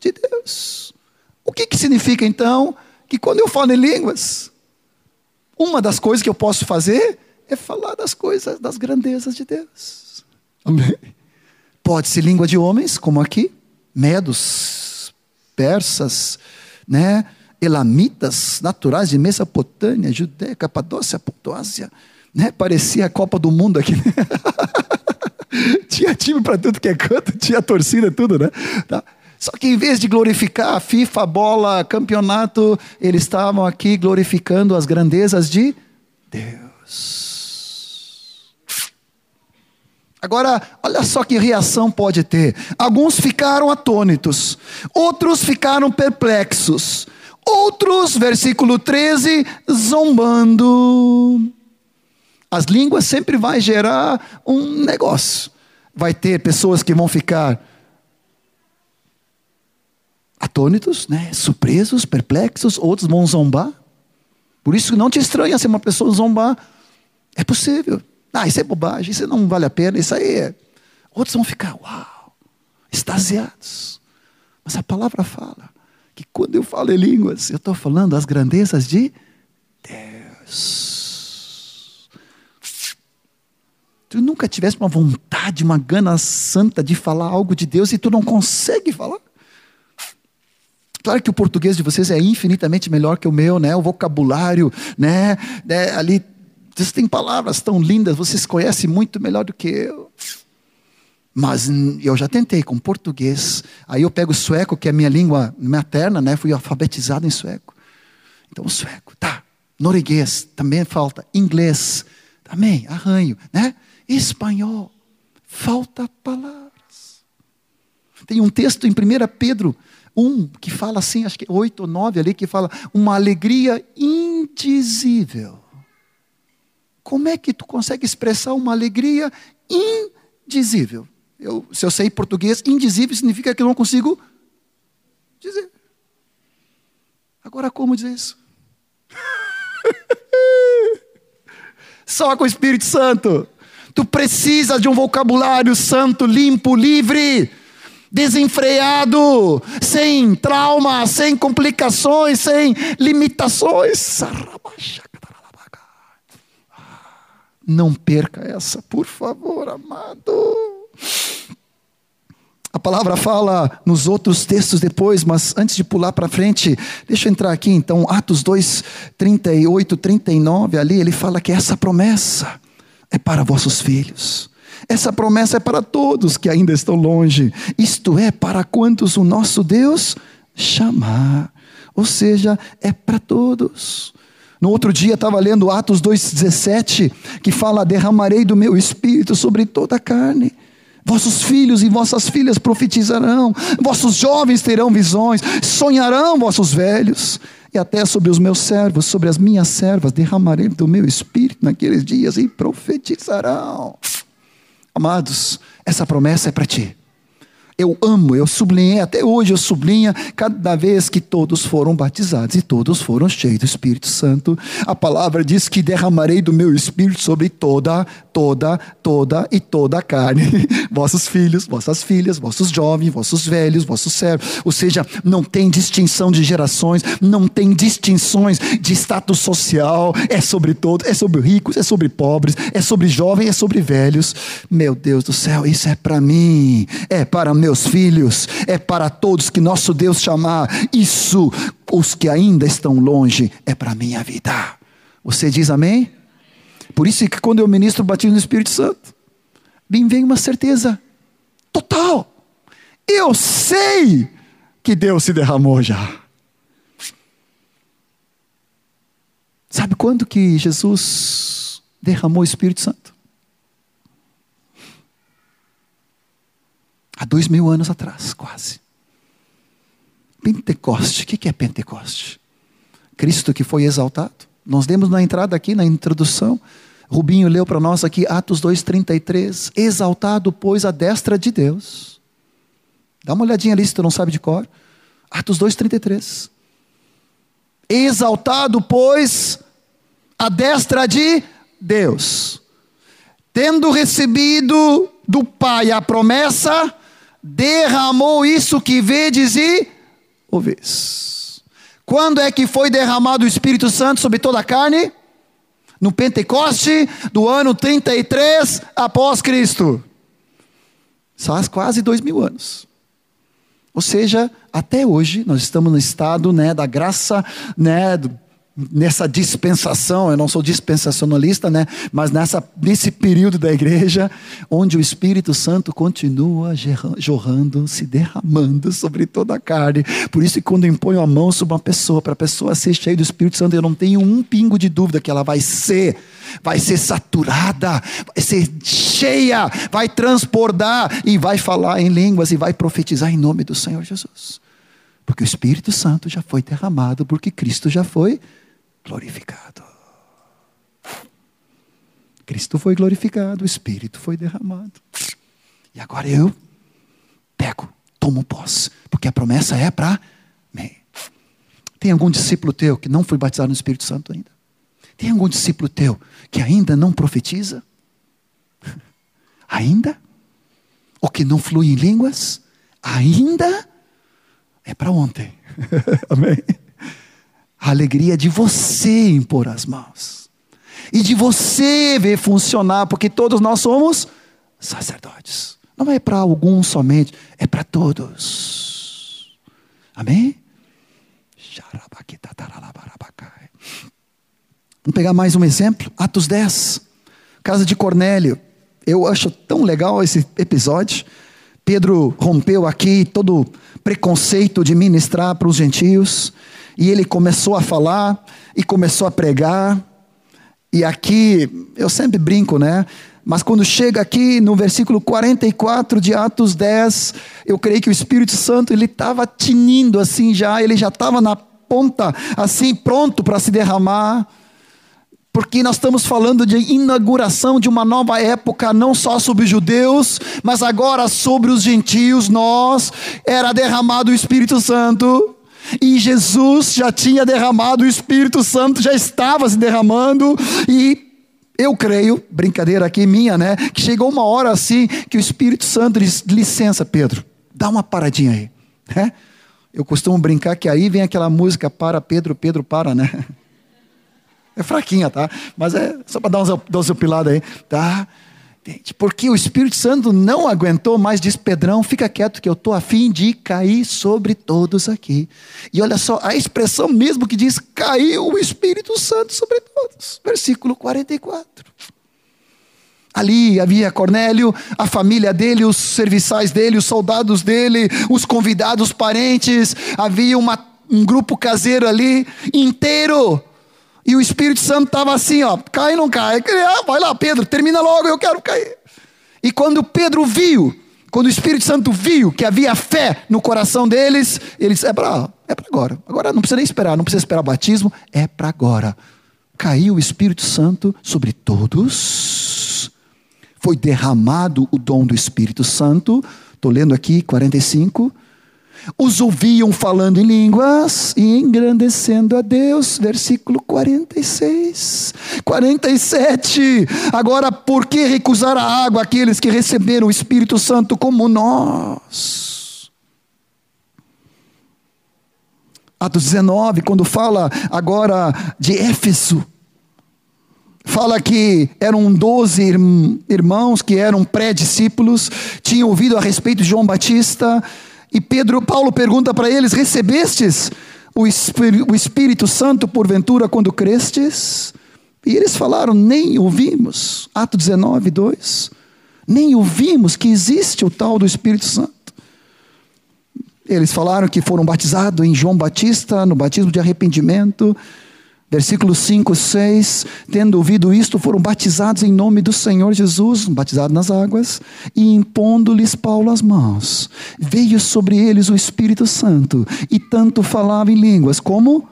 de Deus. O que, que significa então que quando eu falo em línguas, uma das coisas que eu posso fazer é falar das coisas, das grandezas de Deus. Amém? Pode ser língua de homens, como aqui, medos, persas, né? elamitas, naturais de Mesopotâmia, Judéia, Capadócia, Pontósia, né? Parecia a Copa do Mundo aqui. Tinha time para tudo que é canto, tinha torcida, tudo, né? Tá? Só que em vez de glorificar a FIFA, a bola, campeonato, eles estavam aqui glorificando as grandezas de Deus. Agora, olha só que reação pode ter. Alguns ficaram atônitos, outros ficaram perplexos, outros, versículo 13, zombando. As línguas sempre vai gerar um negócio. Vai ter pessoas que vão ficar atônitos, né? surpresos, perplexos, outros vão zombar. Por isso não te estranha se uma pessoa zombar. É possível. Ah, isso é bobagem, isso não vale a pena, isso aí é. Outros vão ficar, uau, extasiados. Mas a palavra fala que quando eu falo em línguas, eu estou falando as grandezas de Deus. Tu nunca tivesse uma vontade, uma gana santa de falar algo de Deus e tu não consegue falar? Claro que o português de vocês é infinitamente melhor que o meu, né? O vocabulário, né? É, ali vocês têm palavras tão lindas, vocês conhecem muito melhor do que eu. Mas eu já tentei com português. Aí eu pego sueco, que é minha língua materna, né? Fui alfabetizado em sueco. Então, sueco, tá. Norueguês, também falta. Inglês, também, arranho, né? Espanhol, falta palavras. Tem um texto em 1 Pedro 1 que fala assim, acho que 8 ou 9 ali, que fala uma alegria indizível como é que tu consegue expressar uma alegria indizível? Eu, se eu sei português, indizível significa que eu não consigo dizer. Agora, como dizer isso? Só com o Espírito Santo. Tu precisa de um vocabulário santo, limpo, livre, desenfreado, sem trauma, sem complicações, sem limitações. Não perca essa, por favor, amado. A palavra fala nos outros textos depois, mas antes de pular para frente, deixa eu entrar aqui então, Atos 2, 38, 39, ali ele fala que essa promessa é para vossos filhos. Essa promessa é para todos que ainda estão longe, isto é, para quantos o nosso Deus chamar. Ou seja, é para todos. No outro dia estava lendo Atos 2,17, que fala: derramarei do meu espírito sobre toda a carne. Vossos filhos e vossas filhas profetizarão, vossos jovens terão visões, sonharão vossos velhos, e até sobre os meus servos, sobre as minhas servas, derramarei do meu espírito naqueles dias e profetizarão. Amados, essa promessa é para ti. Eu amo, eu sublinhei, até hoje eu sublinho, cada vez que todos foram batizados e todos foram cheios do Espírito Santo. A palavra diz que derramarei do meu Espírito sobre toda, toda, toda e toda a carne. Vossos filhos, vossas filhas, vossos jovens, vossos velhos, vossos servos. Ou seja, não tem distinção de gerações, não tem distinções de status social. É sobre todos, é sobre ricos, é sobre pobres, é sobre jovens, é sobre velhos. Meu Deus do céu, isso é para mim, é para mim meus filhos, é para todos que nosso Deus chamar. Isso, os que ainda estão longe, é para a minha vida. Você diz amém? Por isso que quando eu ministro o batismo no Espírito Santo, me vem uma certeza total. Eu sei que Deus se derramou já. Sabe quando que Jesus derramou o Espírito Santo? Há dois mil anos atrás, quase. Pentecoste, o que é Pentecoste? Cristo que foi exaltado. Nós demos na entrada aqui, na introdução, Rubinho leu para nós aqui Atos 2,33. Exaltado, pois, a destra de Deus. Dá uma olhadinha ali se tu não sabe de cor. Atos 2,33. Exaltado, pois, a destra de Deus. Tendo recebido do Pai a promessa, derramou isso que vedes e ouves. Quando é que foi derramado o Espírito Santo sobre toda a carne? No Pentecoste do ano 33 após Cristo. Faz quase dois mil anos. Ou seja, até hoje nós estamos no estado né, da graça, né, do, nessa dispensação, eu não sou dispensacionalista, né? Mas nessa, nesse período da igreja, onde o Espírito Santo continua jorrando, se derramando sobre toda a carne. Por isso quando eu imponho a mão sobre uma pessoa, para a pessoa ser cheia do Espírito Santo, eu não tenho um pingo de dúvida que ela vai ser, vai ser saturada, vai ser cheia, vai transportar e vai falar em línguas e vai profetizar em nome do Senhor Jesus. Porque o Espírito Santo já foi derramado, porque Cristo já foi glorificado. Cristo foi glorificado, o Espírito foi derramado. E agora eu pego, tomo posse, porque a promessa é para mim. Tem algum discípulo teu que não foi batizado no Espírito Santo ainda? Tem algum discípulo teu que ainda não profetiza? Ainda? Ou que não flui em línguas? Ainda? É para ontem. Amém? A alegria de você impor as mãos e de você ver funcionar, porque todos nós somos sacerdotes. Não é para alguns somente, é para todos. Amém? Vamos pegar mais um exemplo, Atos 10, casa de Cornélio. Eu acho tão legal esse episódio. Pedro rompeu aqui todo preconceito de ministrar para os gentios. E ele começou a falar e começou a pregar. E aqui, eu sempre brinco, né? Mas quando chega aqui no versículo 44 de Atos 10, eu creio que o Espírito Santo ele estava tinindo assim já, ele já estava na ponta, assim, pronto para se derramar. Porque nós estamos falando de inauguração de uma nova época, não só sobre os judeus, mas agora sobre os gentios. Nós era derramado o Espírito Santo. E Jesus já tinha derramado, o Espírito Santo já estava se derramando, e eu creio, brincadeira aqui minha, né? Que chegou uma hora assim que o Espírito Santo diz: licença, Pedro, dá uma paradinha aí. Né? Eu costumo brincar que aí vem aquela música Para Pedro, Pedro para, né? É fraquinha, tá? Mas é só para dar uns, dar uns aí, tá? Porque o Espírito Santo não aguentou mais, diz Pedrão, fica quieto que eu estou a fim de cair sobre todos aqui. E olha só, a expressão mesmo que diz, caiu o Espírito Santo sobre todos. Versículo 44. Ali havia Cornélio, a família dele, os serviçais dele, os soldados dele, os convidados, os parentes. Havia uma, um grupo caseiro ali inteiro e o Espírito Santo estava assim, ó, cai não cai? Ah, vai lá, Pedro, termina logo, eu quero cair. E quando Pedro viu, quando o Espírito Santo viu que havia fé no coração deles, ele disse: é para é agora. Agora não precisa nem esperar, não precisa esperar batismo, é para agora. Caiu o Espírito Santo sobre todos, foi derramado o dom do Espírito Santo, estou lendo aqui, 45 os ouviam falando em línguas e engrandecendo a Deus. Versículo 46. 47. Agora, por que recusar a água aqueles que receberam o Espírito Santo como nós? Atos 19, quando fala agora de Éfeso, fala que eram doze irmãos que eram pré-discípulos, tinham ouvido a respeito de João Batista, e Pedro, Paulo pergunta para eles: recebestes o Espírito, o Espírito Santo porventura quando crestes? E eles falaram: nem ouvimos. Ato 19, 2. Nem ouvimos que existe o tal do Espírito Santo. Eles falaram que foram batizados em João Batista, no batismo de arrependimento. Versículos 5, 6, tendo ouvido isto, foram batizados em nome do Senhor Jesus, batizados nas águas, e impondo-lhes Paulo as mãos, veio sobre eles o Espírito Santo, e tanto falavam em línguas como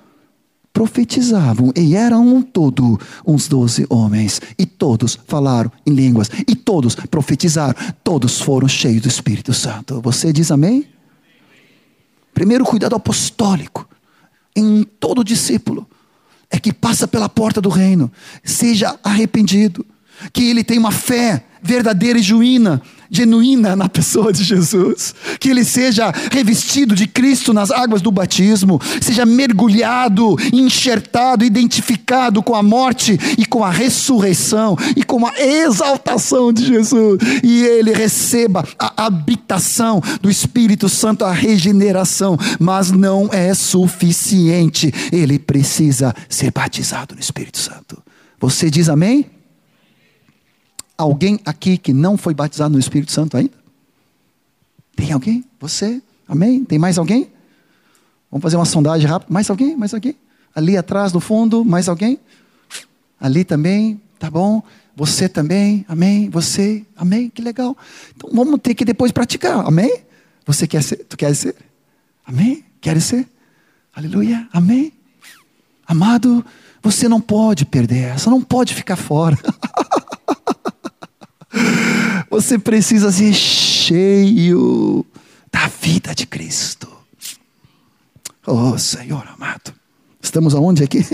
profetizavam, e eram um todo uns doze homens, e todos falaram em línguas, e todos profetizaram, todos foram cheios do Espírito Santo. Você diz amém? Primeiro cuidado apostólico em todo discípulo é que passa pela porta do reino, seja arrependido, que ele tenha uma fé verdadeira e genuína, genuína na pessoa de Jesus, que ele seja revestido de Cristo nas águas do batismo, seja mergulhado, enxertado, identificado com a morte e com a ressurreição e com a exaltação de Jesus, e ele receba a habitação do Espírito Santo, a regeneração, mas não é suficiente, ele precisa ser batizado no Espírito Santo. Você diz amém? Alguém aqui que não foi batizado no Espírito Santo ainda? Tem alguém? Você? Amém? Tem mais alguém? Vamos fazer uma sondagem rápida. Mais alguém? Mais alguém? Ali atrás, no fundo, mais alguém? Ali também, tá bom? Você também, amém? Você, amém? Que legal. Então vamos ter que depois praticar, amém? Você quer ser? Tu quer ser? Amém? Quer ser? Aleluia, amém? Amado, você não pode perder essa, não pode ficar fora. Você precisa ser cheio da vida de Cristo. Oh, Senhor amado. Estamos aonde aqui?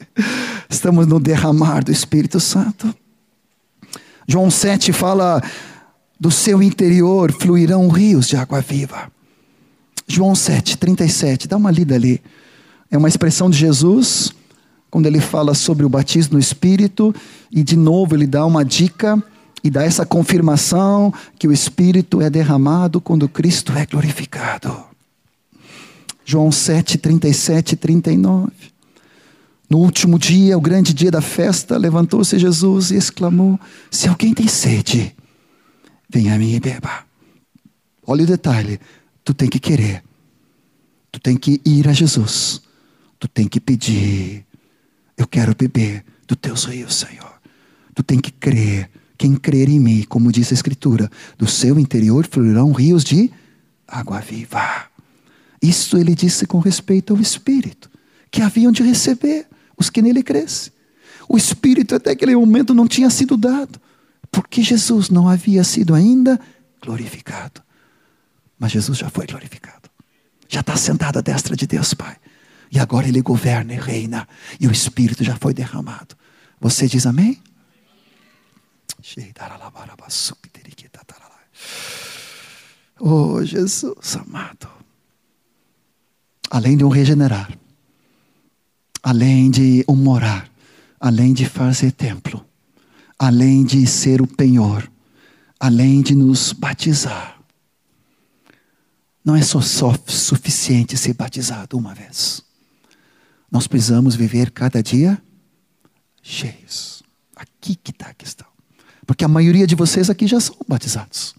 Estamos no derramar do Espírito Santo. João 7 fala: do seu interior fluirão rios de água viva. João 7, 37, dá uma lida ali. É uma expressão de Jesus, quando ele fala sobre o batismo no Espírito, e de novo ele dá uma dica e dá essa confirmação que o Espírito é derramado quando Cristo é glorificado. João 7, 37 e 39. No último dia, o grande dia da festa, levantou-se Jesus e exclamou: Se alguém tem sede, venha a mim e beba. Olha o detalhe: tu tem que querer, tu tem que ir a Jesus, tu tem que pedir. Eu quero beber do teu rios, Senhor. Tu tem que crer quem crer em mim, como diz a Escritura, do seu interior fluirão rios de água viva. Isso ele disse com respeito ao Espírito, que haviam de receber os que nele crescem. O Espírito até aquele momento não tinha sido dado, porque Jesus não havia sido ainda glorificado. Mas Jesus já foi glorificado. Já está sentado à destra de Deus Pai. E agora ele governa e reina. E o Espírito já foi derramado. Você diz amém? Oh, Jesus amado. Além de um regenerar, além de um morar, além de fazer templo, além de ser o penhor, além de nos batizar, não é só, só suficiente ser batizado uma vez. Nós precisamos viver cada dia cheios. Aqui que está a questão. Porque a maioria de vocês aqui já são batizados.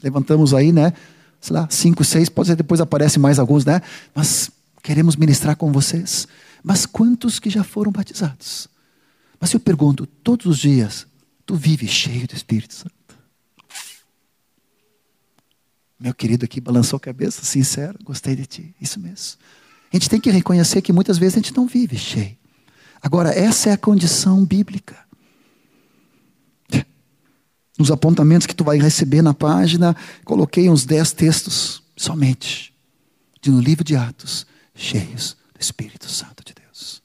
Levantamos aí, né? Sei lá, cinco, seis, pode ser depois aparece mais alguns, né? Mas queremos ministrar com vocês. Mas quantos que já foram batizados? Mas eu pergunto, todos os dias, tu vive cheio do Espírito Santo? Meu querido aqui balançou a cabeça, sincero, gostei de ti, isso mesmo. A gente tem que reconhecer que muitas vezes a gente não vive cheio. Agora, essa é a condição bíblica. Nos apontamentos que tu vai receber na página, coloquei uns dez textos somente de no livro de Atos, cheios do Espírito Santo de Deus.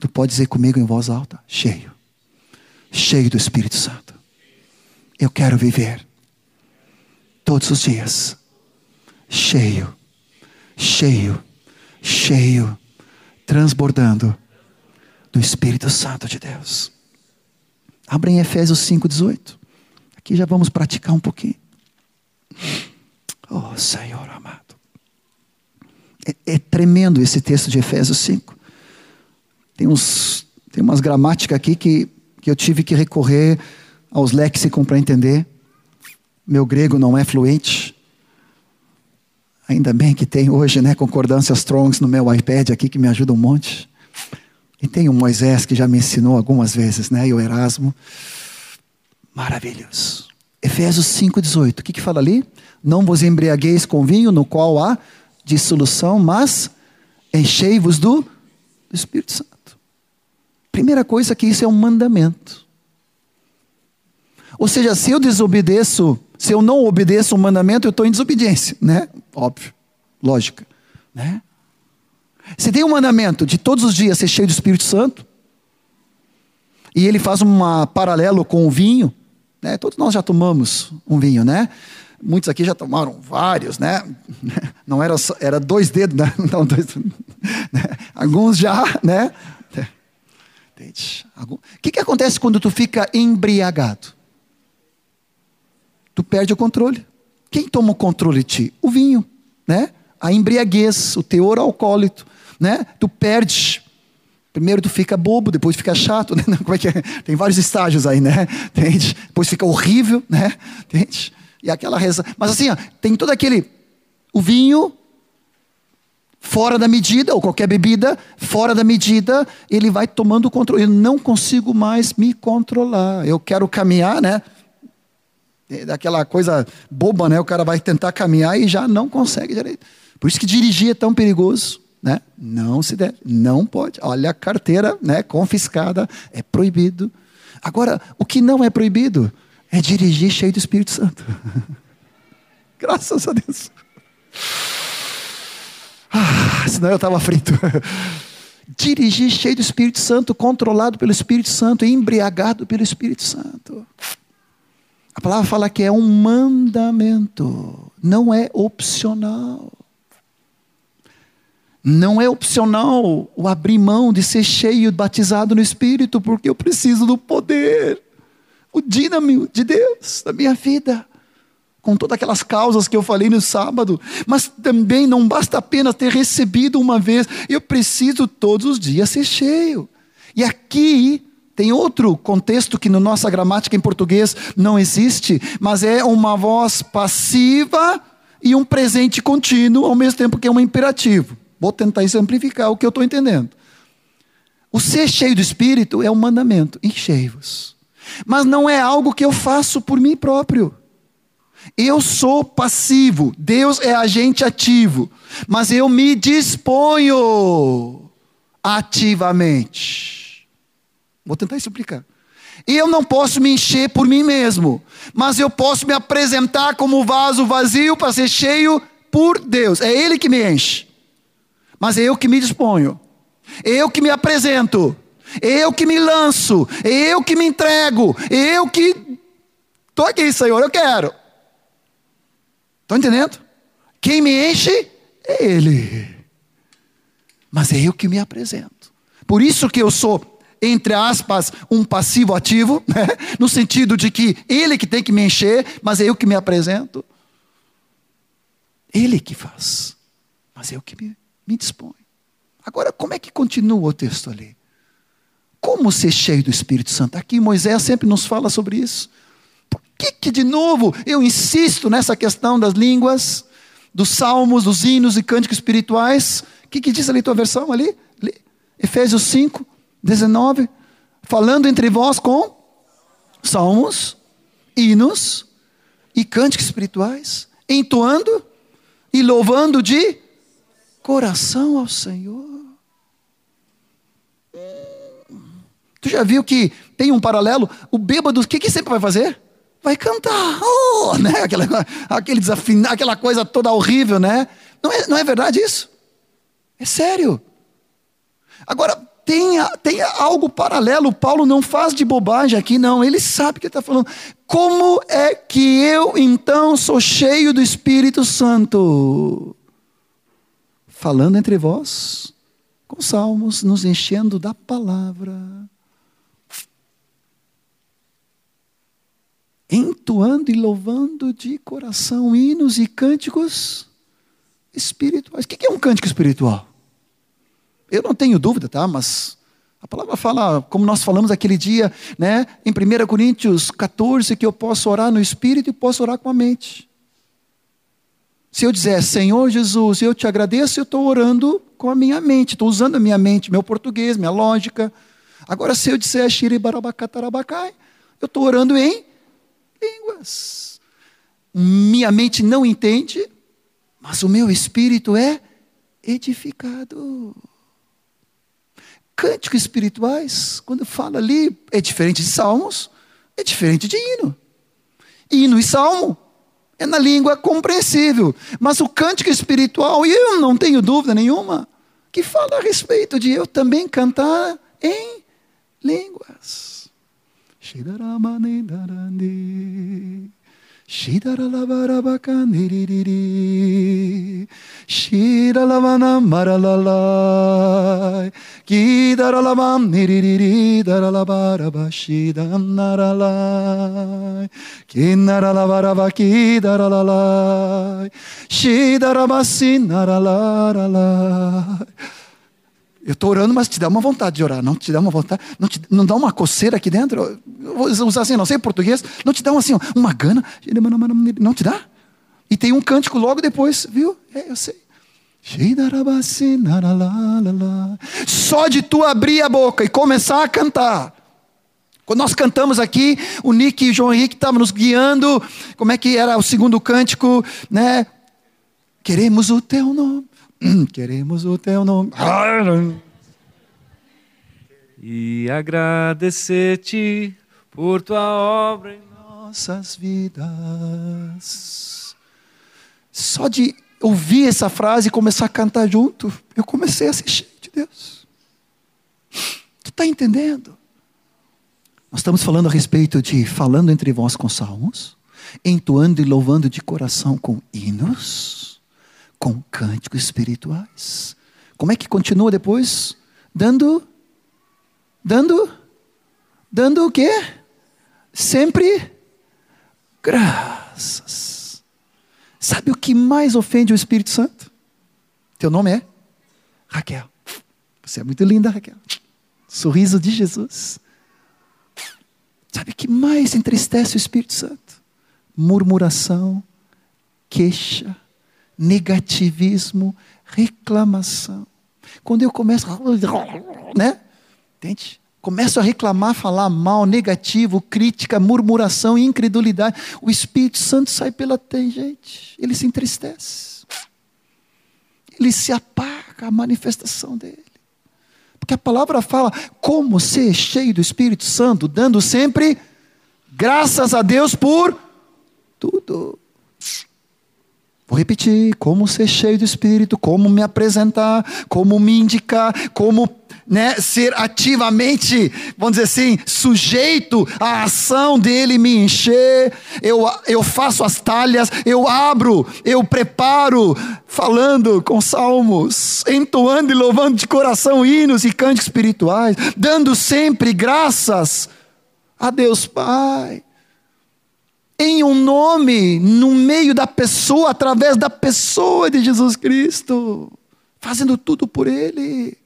Tu pode dizer comigo em voz alta: cheio, cheio do Espírito Santo. Eu quero viver todos os dias, cheio, cheio, cheio, transbordando do Espírito Santo de Deus. Abra em Efésios 5,18. Aqui já vamos praticar um pouquinho. Oh, Senhor amado. É, é, tremendo esse texto de Efésios 5. Tem, uns, tem umas gramáticas aqui que, que eu tive que recorrer aos léxicos para entender. Meu grego não é fluente. Ainda bem que tem hoje, né, concordâncias Strongs no meu iPad aqui que me ajuda um monte. E tem o Moisés que já me ensinou algumas vezes, né, e o Erasmo. Maravilhoso. Efésios 5,18. O que, que fala ali? Não vos embriagueis com vinho, no qual há dissolução, mas enchei-vos do, Espírito Santo. Primeira coisa que isso é um mandamento. Ou seja, se eu desobedeço, se eu não obedeço um mandamento, eu estou em desobediência, né? Óbvio, lógica, né? Se tem um mandamento de todos os dias ser cheio do Espírito Santo, e ele faz um paralelo com o vinho, né? Todos nós já tomamos um vinho, né? Muitos aqui já tomaram vários, né? Não era só, era dois dedos, né? Não, dois, né? Alguns já, né? O que, que acontece quando tu fica embriagado? Tu perde o controle. Quem toma o controle de ti? O vinho, né? A embriaguez, o teor alcoólico, né? Tu perdes Primeiro tu fica bobo, depois fica chato, né? Como é que é? Tem vários estágios aí, né? Entende? Depois fica horrível, né? Entende? E aquela reza. Mas assim, ó, tem todo aquele. O vinho, fora da medida, ou qualquer bebida, fora da medida, ele vai tomando o controle. Eu não consigo mais me controlar. Eu quero caminhar, né? É daquela coisa boba, né? O cara vai tentar caminhar e já não consegue direito. Por isso que dirigir é tão perigoso. Né? Não se deve, não pode. Olha a carteira, né, confiscada, é proibido. Agora, o que não é proibido é dirigir cheio do Espírito Santo. Graças a Deus. Ah, senão eu estava frito. dirigir cheio do Espírito Santo, controlado pelo Espírito Santo, embriagado pelo Espírito Santo. A palavra fala que é um mandamento, não é opcional. Não é opcional o abrir mão de ser cheio, batizado no Espírito, porque eu preciso do poder, o dínamo de Deus na minha vida. Com todas aquelas causas que eu falei no sábado, mas também não basta apenas ter recebido uma vez, eu preciso todos os dias ser cheio. E aqui tem outro contexto que na no nossa gramática em português não existe, mas é uma voz passiva e um presente contínuo, ao mesmo tempo que é um imperativo. Vou tentar exemplificar o que eu estou entendendo. O ser cheio do Espírito é um mandamento, enchei-vos. Mas não é algo que eu faço por mim próprio. Eu sou passivo, Deus é agente ativo, mas eu me disponho ativamente. Vou tentar explicar. Eu não posso me encher por mim mesmo, mas eu posso me apresentar como vaso vazio para ser cheio por Deus. É Ele que me enche. Mas é eu que me disponho, é eu que me apresento, é eu que me lanço, é eu que me entrego, é eu que. Estou aqui, Senhor, eu quero. Estão entendendo? Quem me enche é Ele. Mas é eu que me apresento. Por isso que eu sou, entre aspas, um passivo ativo, né? no sentido de que Ele que tem que me encher, mas é eu que me apresento. Ele que faz, mas é eu que me me dispõe. Agora, como é que continua o texto ali? Como ser cheio do Espírito Santo? Aqui Moisés sempre nos fala sobre isso. Por que, que de novo eu insisto nessa questão das línguas, dos salmos, dos hinos e cânticos espirituais? O que, que diz ali tua versão ali? Efésios 5, 19. Falando entre vós com salmos, hinos e cânticos espirituais, entoando e louvando de coração ao Senhor. Tu já viu que tem um paralelo? O bêbado, o que, que sempre vai fazer? vai cantar, oh, né? aquela, aquele desafinar, aquela coisa toda horrível, né? Não é, não é verdade isso? É sério. Agora, tenha, tenha algo paralelo. Paulo não faz de bobagem aqui, não. Ele sabe o que está falando. Como é que eu então sou cheio do Espírito Santo? Falando entre vós, com salmos, nos enchendo da palavra. Entoando e louvando de coração hinos e cânticos espirituais. O que é um cântico espiritual? Eu não tenho dúvida, tá? Mas a palavra fala, como nós falamos aquele dia, né, em 1 Coríntios 14, que eu posso orar no espírito e posso orar com a mente. Se eu disser, Senhor Jesus, eu te agradeço, eu estou orando com a minha mente, estou usando a minha mente, meu português, minha lógica. Agora, se eu disser Shiribarabakatarabacai, eu estou orando em línguas. Minha mente não entende, mas o meu espírito é edificado. Cânticos espirituais, quando fala ali, é diferente de salmos, é diferente de hino. Hino e salmo é na língua compreensível, mas o cântico espiritual, eu não tenho dúvida nenhuma, que fala a respeito de eu também cantar em línguas. Shidaralavarabakaniriri Shiralavana maralalai Kidaralavam niriri daralabarabashidanaralai Kinaralavarava kidaralalai Shidarabasinaralalai eu estou orando, mas te dá uma vontade de orar. Não te dá uma vontade, não, te, não dá uma coceira aqui dentro. Eu vou usar assim, não sei português. Não te dá uma, assim, uma gana. Não te dá? E tem um cântico logo depois, viu? É, eu sei. Só de tu abrir a boca e começar a cantar. Quando nós cantamos aqui, o Nick e o João Henrique estavam nos guiando. Como é que era o segundo cântico, né? Queremos o teu nome. Queremos o teu nome. E agradecer-te por tua obra em nossas vidas. Só de ouvir essa frase e começar a cantar junto, eu comecei a ser cheio de Deus. Tu está entendendo? Nós estamos falando a respeito de falando entre vós com salmos, entoando e louvando de coração com hinos com cânticos espirituais. Como é que continua depois? Dando, dando, dando o quê? Sempre graças. Sabe o que mais ofende o Espírito Santo? Teu nome é Raquel. Você é muito linda, Raquel. Sorriso de Jesus. Sabe o que mais entristece o Espírito Santo? Murmuração, queixa negativismo, reclamação. Quando eu começo, né? Entende? Começo a reclamar, falar mal, negativo, crítica, murmuração, incredulidade. O Espírito Santo sai pela tangente. Ele se entristece. Ele se apaga a manifestação dele. Porque a palavra fala como ser cheio do Espírito Santo, dando sempre graças a Deus por tudo. Vou repetir: como ser cheio do Espírito, como me apresentar, como me indicar, como né, ser ativamente, vamos dizer assim, sujeito à ação dele me encher. Eu, eu faço as talhas, eu abro, eu preparo, falando com salmos, entoando e louvando de coração hinos e cânticos espirituais, dando sempre graças a Deus Pai em um nome, no meio da pessoa, através da pessoa de Jesus Cristo, fazendo tudo por Ele.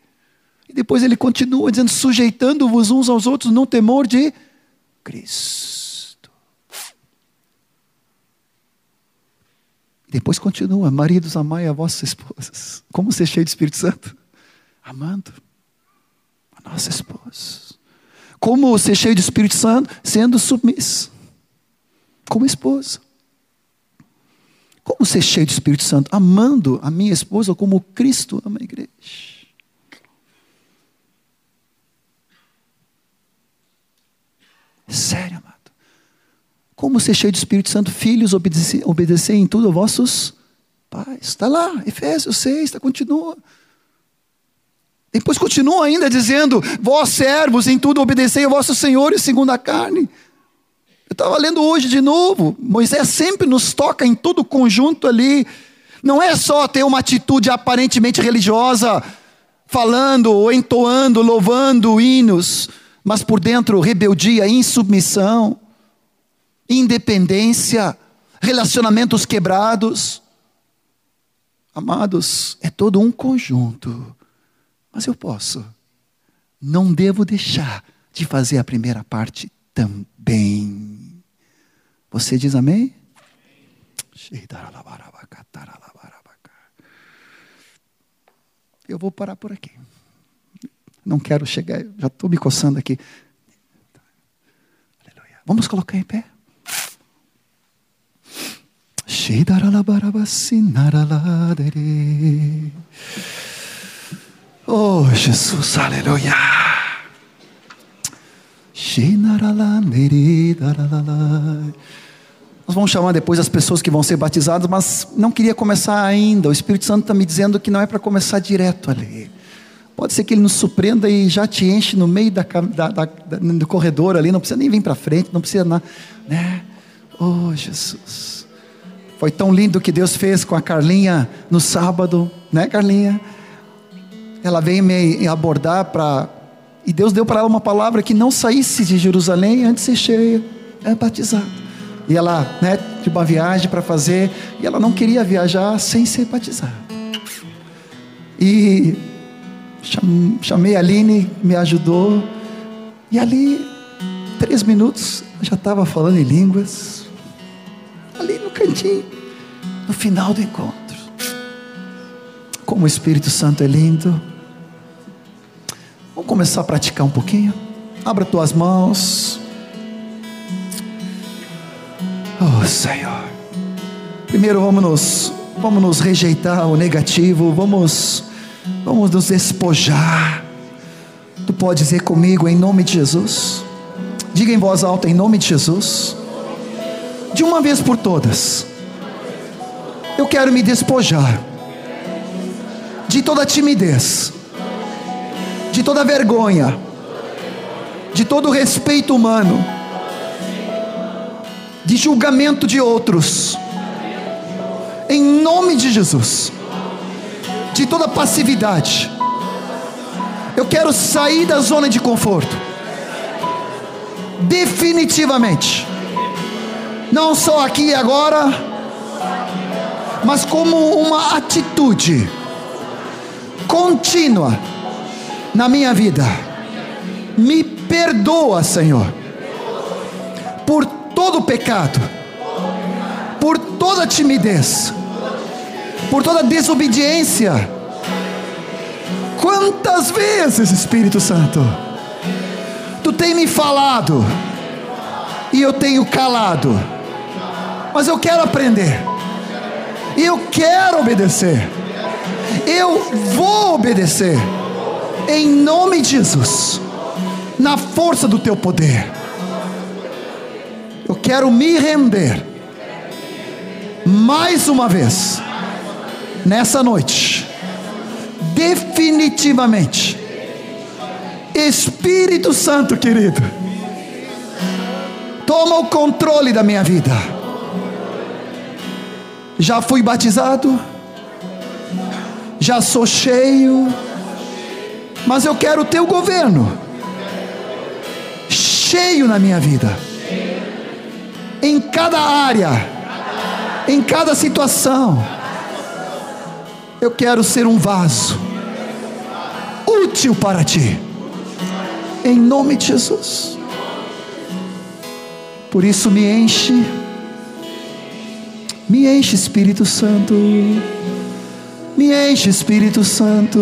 E depois ele continua dizendo: sujeitando-vos uns aos outros no temor de Cristo. E depois continua: maridos, amai a vossas esposas. Como ser cheio de Espírito Santo? Amando a nossa esposa. Como ser cheio de Espírito Santo? Sendo submisso como esposa. Como ser cheio do Espírito Santo? Amando a minha esposa como Cristo ama a igreja. Sério, amado. Como ser cheio do Espírito Santo? Filhos, obedecer, obedecer em tudo a vossos pais. Está lá, Efésios 6, tá, continua. Depois continua ainda dizendo: Vós servos, em tudo obedecei ao vosso Senhor segundo a carne. Eu estava lendo hoje de novo. Moisés sempre nos toca em todo o conjunto ali. Não é só ter uma atitude aparentemente religiosa, falando ou entoando, louvando hinos, mas por dentro rebeldia, insubmissão, independência, relacionamentos quebrados. Amados, é todo um conjunto. Mas eu posso. Não devo deixar de fazer a primeira parte também. Você diz amém? Eu vou parar por aqui. Não quero chegar, já estou me coçando aqui. Aleluia. Vamos colocar em pé. Oh, Jesus, aleluia. Nós vamos chamar depois as pessoas que vão ser batizadas, mas não queria começar ainda. O Espírito Santo está me dizendo que não é para começar direto ali. Pode ser que ele nos surpreenda e já te enche no meio da, da, da, do corredor ali, não precisa nem vir para frente, não precisa nada, né? Oh, Jesus. Foi tão lindo o que Deus fez com a Carlinha no sábado, né, Carlinha? Ela veio me abordar para e Deus deu para ela uma palavra que não saísse de Jerusalém antes de ser cheia, é batizada. E ela, né, de uma viagem para fazer, e ela não queria viajar sem ser batizada. E chamei a Aline, me ajudou, e ali, três minutos, já estava falando em línguas, ali no cantinho, no final do encontro. Como o Espírito Santo é lindo. Vamos começar a praticar um pouquinho? Abra tuas mãos. Oh Senhor. Primeiro vamos nos, vamos nos rejeitar o negativo, vamos, vamos nos despojar. Tu pode dizer comigo em nome de Jesus. Diga em voz alta em nome de Jesus. De uma vez por todas. Eu quero me despojar de toda timidez, de toda vergonha, de todo respeito humano de julgamento de outros. Em nome de Jesus. De toda passividade. Eu quero sair da zona de conforto. Definitivamente. Não só aqui e agora, mas como uma atitude contínua na minha vida. Me perdoa, Senhor, por todo pecado, por toda timidez, por toda desobediência. Quantas vezes, Espírito Santo, tu tem me falado e eu tenho calado, mas eu quero aprender, eu quero obedecer, eu vou obedecer, em nome de Jesus, na força do teu poder eu quero me render mais uma vez nessa noite, definitivamente. Espírito Santo querido, toma o controle da minha vida. Já fui batizado, já sou cheio, mas eu quero o teu governo cheio na minha vida em cada área, em cada situação. Eu quero ser um vaso útil para ti, em nome de Jesus. Por isso, me enche, me enche, Espírito Santo, me enche, Espírito Santo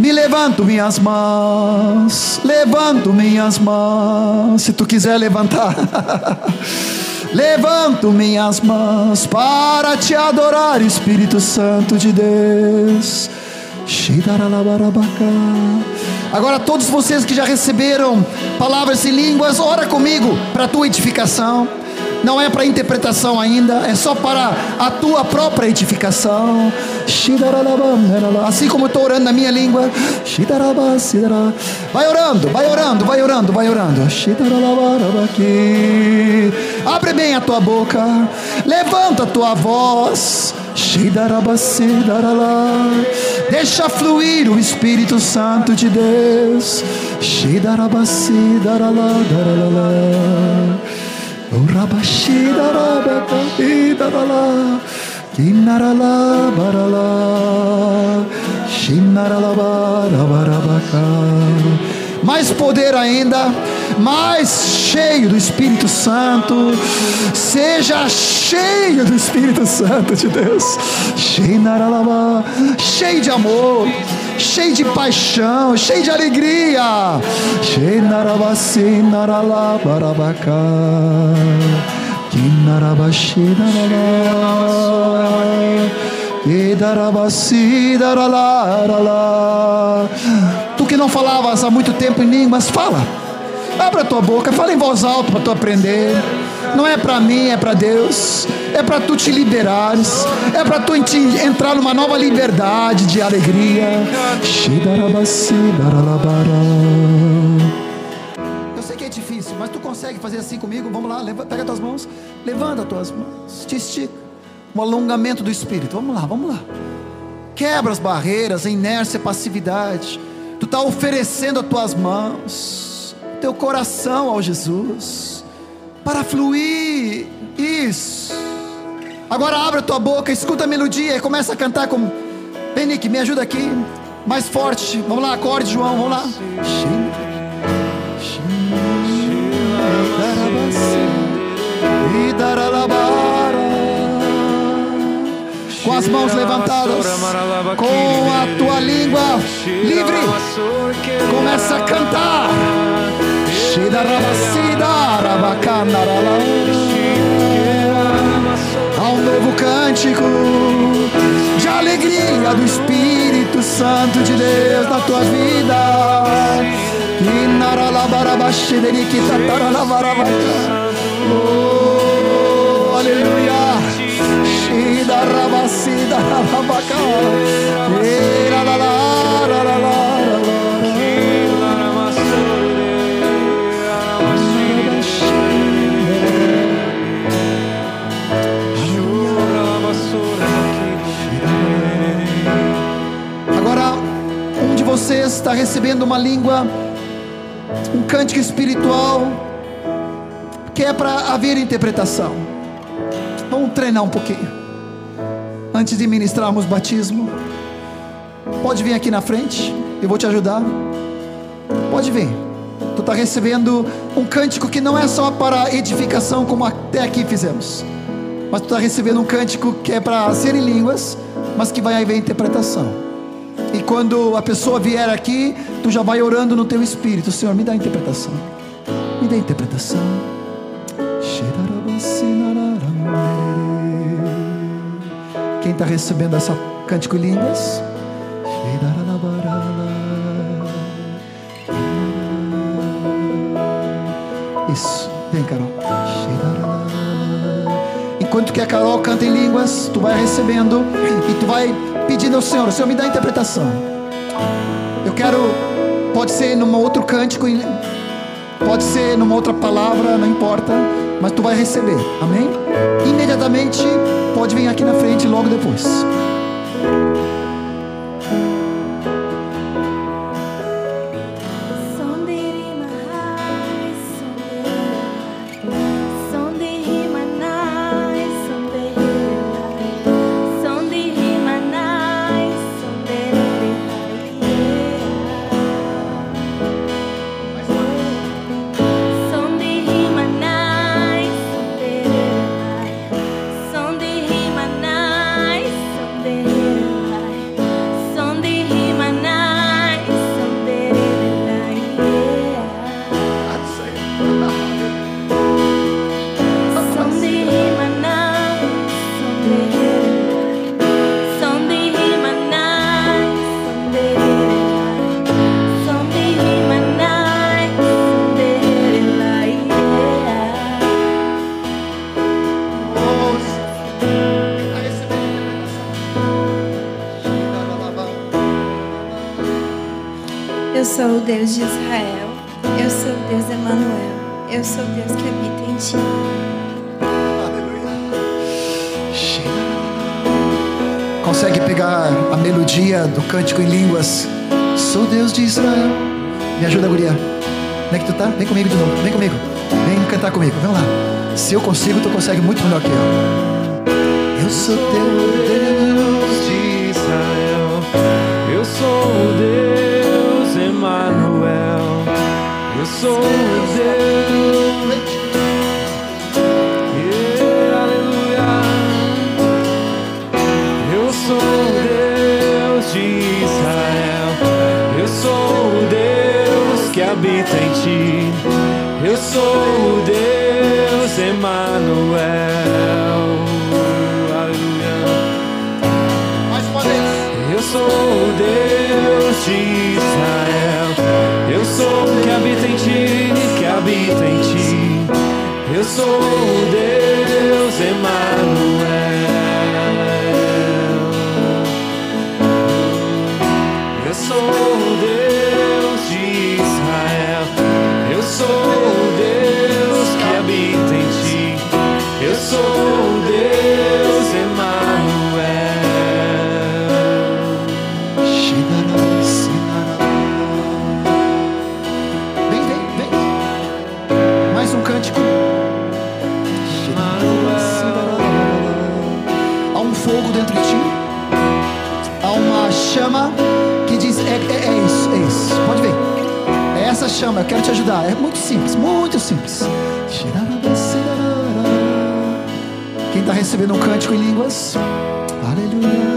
me levanto minhas mãos, levanto minhas mãos. Se tu quiser levantar, levanto minhas mãos para te adorar, Espírito Santo de Deus. Agora, todos vocês que já receberam palavras em línguas, ora comigo para a tua edificação. Não é para interpretação ainda, é só para a tua própria edificação. Assim como eu estou orando na minha língua. Vai orando, vai orando, vai orando, vai orando. Abre bem a tua boca, levanta a tua voz. Deixa fluir o Espírito Santo de Deus. Kinarala barala, shinarala barabarabaka. Mais poder ainda, mais cheio do Espírito Santo. Seja cheio do Espírito Santo de Deus. Cheio de amor, cheio de paixão, cheio de alegria. Tu que não falavas há muito tempo em línguas, fala. Abra tua boca, fala em voz alta para tu aprender. Não é para mim, é para Deus. É para tu te liberares. É para tu entrar numa nova liberdade de alegria. Eu sei que é difícil, mas tu consegue fazer assim comigo? Vamos lá, pega as tuas mãos, levanta as tuas mãos, te estica. Um alongamento do espírito. Vamos lá, vamos lá. Quebra as barreiras, a inércia, a passividade. Tu está oferecendo as tuas mãos teu coração ao Jesus, para fluir. Isso. Agora abre a tua boca, escuta a melodia e começa a cantar com. Vem, me ajuda aqui. Mais forte. Vamos lá, acorde, João, vamos lá. Com as mãos levantadas, com a tua língua livre, começa a cantar. Há um novo cântico de alegria do Espírito Santo de Deus na tua vida. Oh, aleluia. Shida rabasida rabaka. Era la la la la la. Está recebendo uma língua, um cântico espiritual, que é para haver interpretação. Vamos treinar um pouquinho. Antes de ministrarmos batismo, pode vir aqui na frente, eu vou te ajudar. Pode vir. Tu está recebendo um cântico que não é só para edificação, como até aqui fizemos, mas tu está recebendo um cântico que é para ser em línguas, mas que vai haver interpretação. Quando a pessoa vier aqui, tu já vai orando no teu espírito: Senhor, me dá a interpretação. Me dá a interpretação. Quem está recebendo essa cântico línguas? Enquanto que a Carol canta em línguas, tu vai recebendo e tu vai pedindo ao Senhor, Senhor me dá a interpretação. Eu quero, pode ser num outro cântico, pode ser numa outra palavra, não importa, mas tu vai receber, amém? Imediatamente pode vir aqui na frente logo depois. Deus de Israel. Eu sou Deus Emanuel. Eu sou Deus que habita em ti. Consegue pegar a melodia do cântico em línguas? Sou Deus de Israel. Me ajuda, guria. Onde é que tu tá? Vem comigo de novo. Vem comigo. Vem cantar comigo. Vamos lá. Se eu consigo, tu consegue muito melhor que eu. Eu sou teu Deus sou Deus. Yeah, aleluia. Eu sou Deus de Israel. Eu sou Deus que habita em ti. Eu sou Deus Emanuel. Eu sou o chama, eu quero te ajudar. É muito simples, muito simples. Quem está recebendo um cântico em línguas? Aleluia.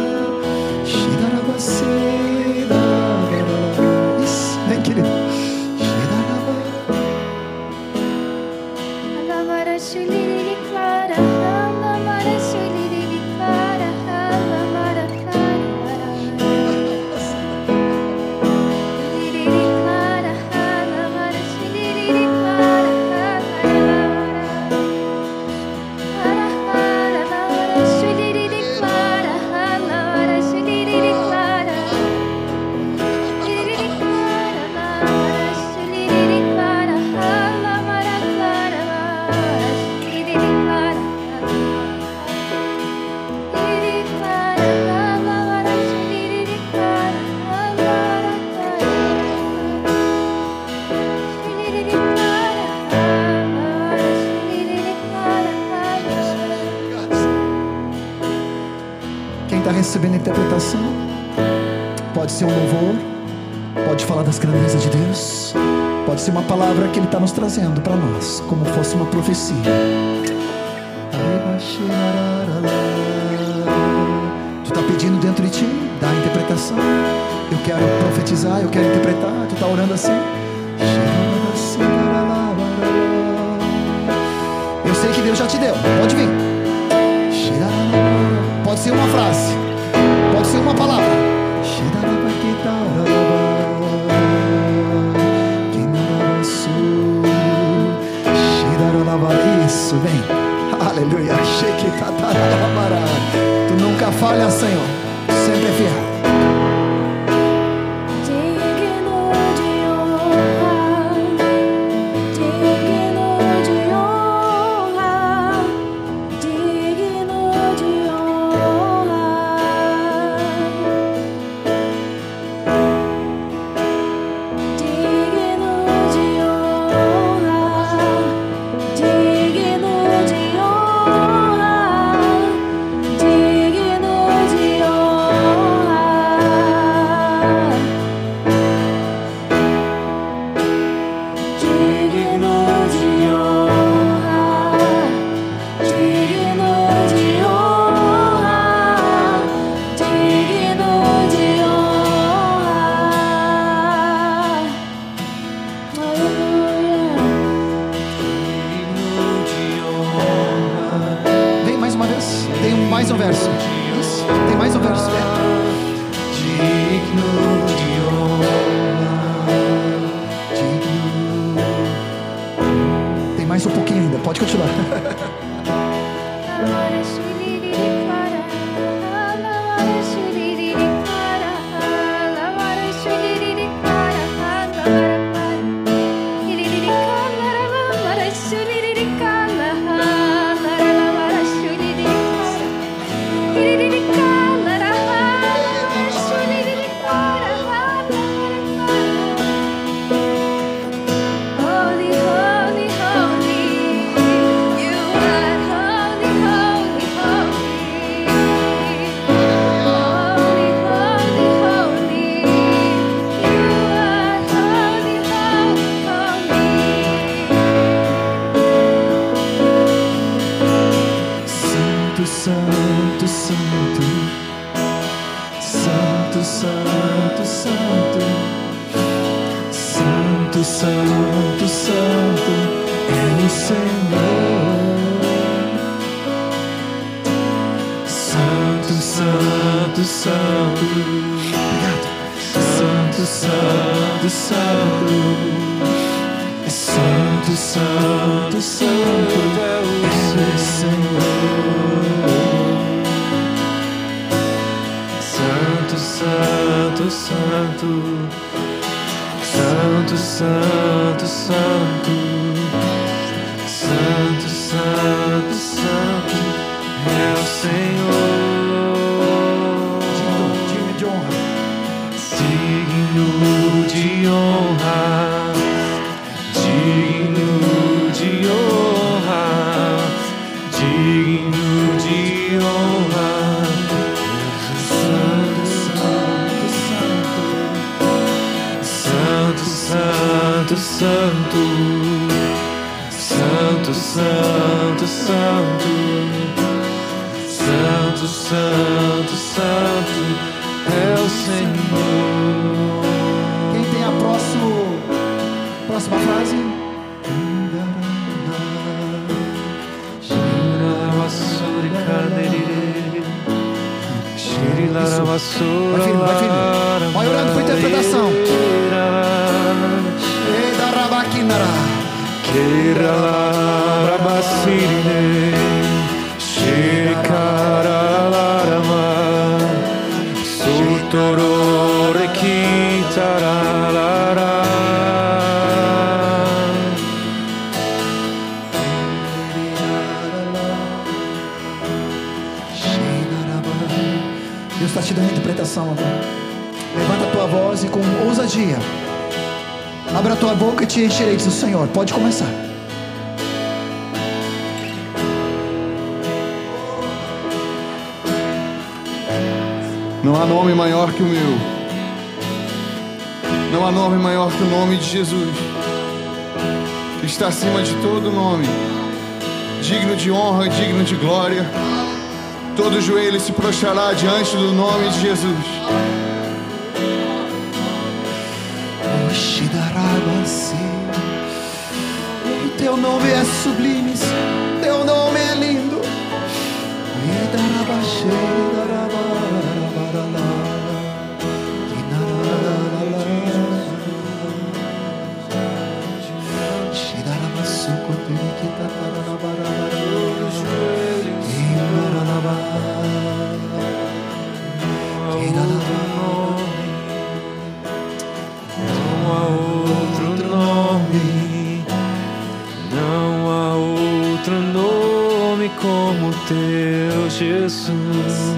Pode ser um louvor, pode falar das grandezas de Deus, pode ser uma palavra que Ele está nos trazendo para nós, como fosse uma profecia. encherei. Diz o Senhor, pode começar. Não há nome maior que o meu. Não há nome maior que o nome de Jesus. Que está acima de todo nome. Digno de honra, digno de glória. Todo joelho se prostrará diante do nome de Jesus. Teu nome é sublime, Teu nome é lindo. Queira na tua mão. Jesus.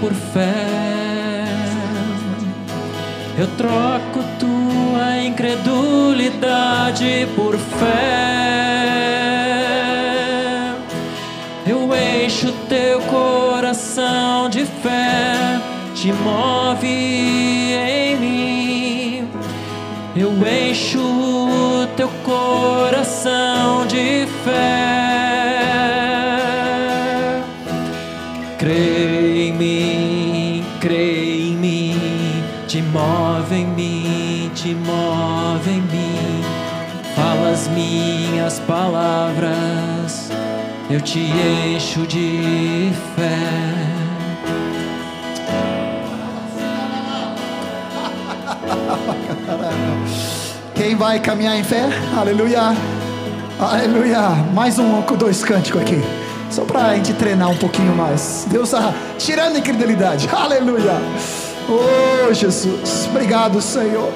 por fé. Eu troco tua incredulidade por fé. Eu encho teu coração de fé, te move em mim. Eu encho eu te encho de fé. Quem vai caminhar em fé? Aleluia! Aleluia! Mais um com dois cânticos aqui. Só para a gente treinar um pouquinho mais. Deus está tirando a incredulidade. Aleluia! Oh Jesus, obrigado Senhor.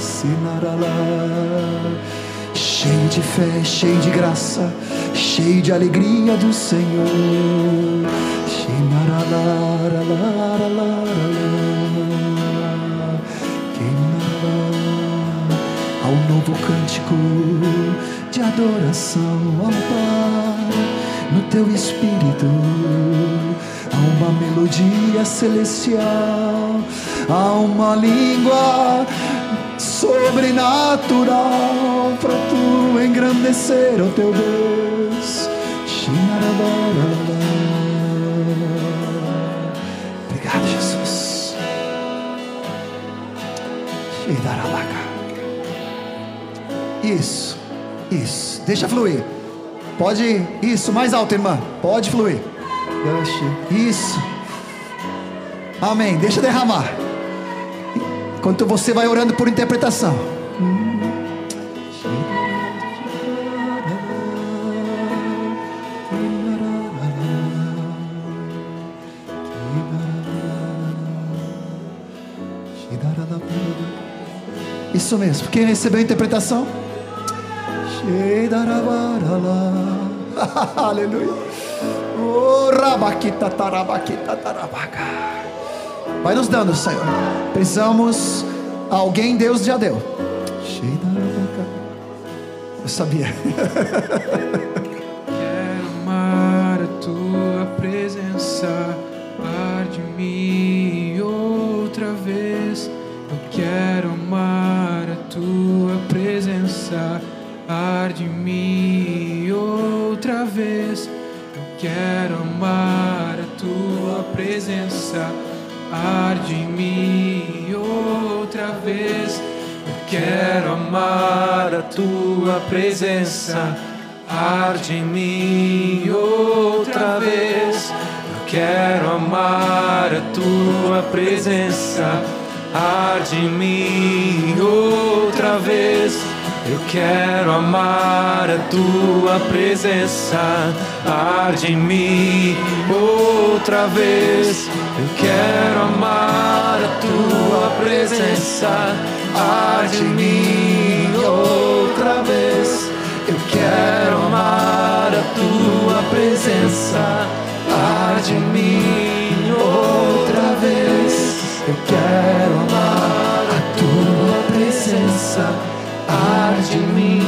Shirarabá. Cheio de fé, cheio de graça, cheio de alegria do Senhor. Ao novo cântico de adoração ao Pai, no teu espírito, há uma melodia celestial, há uma língua sobrenatural para tu engrandecer o teu Deus. Obrigado, Jesus. Isso, isso. Deixa fluir. Pode, isso, mais alto, irmã. Pode fluir. Isso. Amém. Deixa derramar. Enquanto você vai orando por interpretação. Isso mesmo. Quem recebeu a interpretação? Aleluia. Oh, rabaquita, tarabaquita, tarabaca. Vai nos dando, Senhor. Precisamos. Alguém Deus já deu. Eu sabia. Quero amar a tua presença, arde em mim outra vez. Eu quero amar a tua presença, arde em mim outra vez. Eu quero amar a tua presença, arde em mim outra vez. Eu quero amar a tua presença, arde em mim outra vez. Eu quero amar a tua presença, arde em mim outra vez. Eu quero amar a tua presença, arde em mim outra vez. Eu quero amar a tua presença, arde em mim outra vez. Eu quero amar a tua presença, arde em mim outra vez. Eu quero amar a tua presença, mim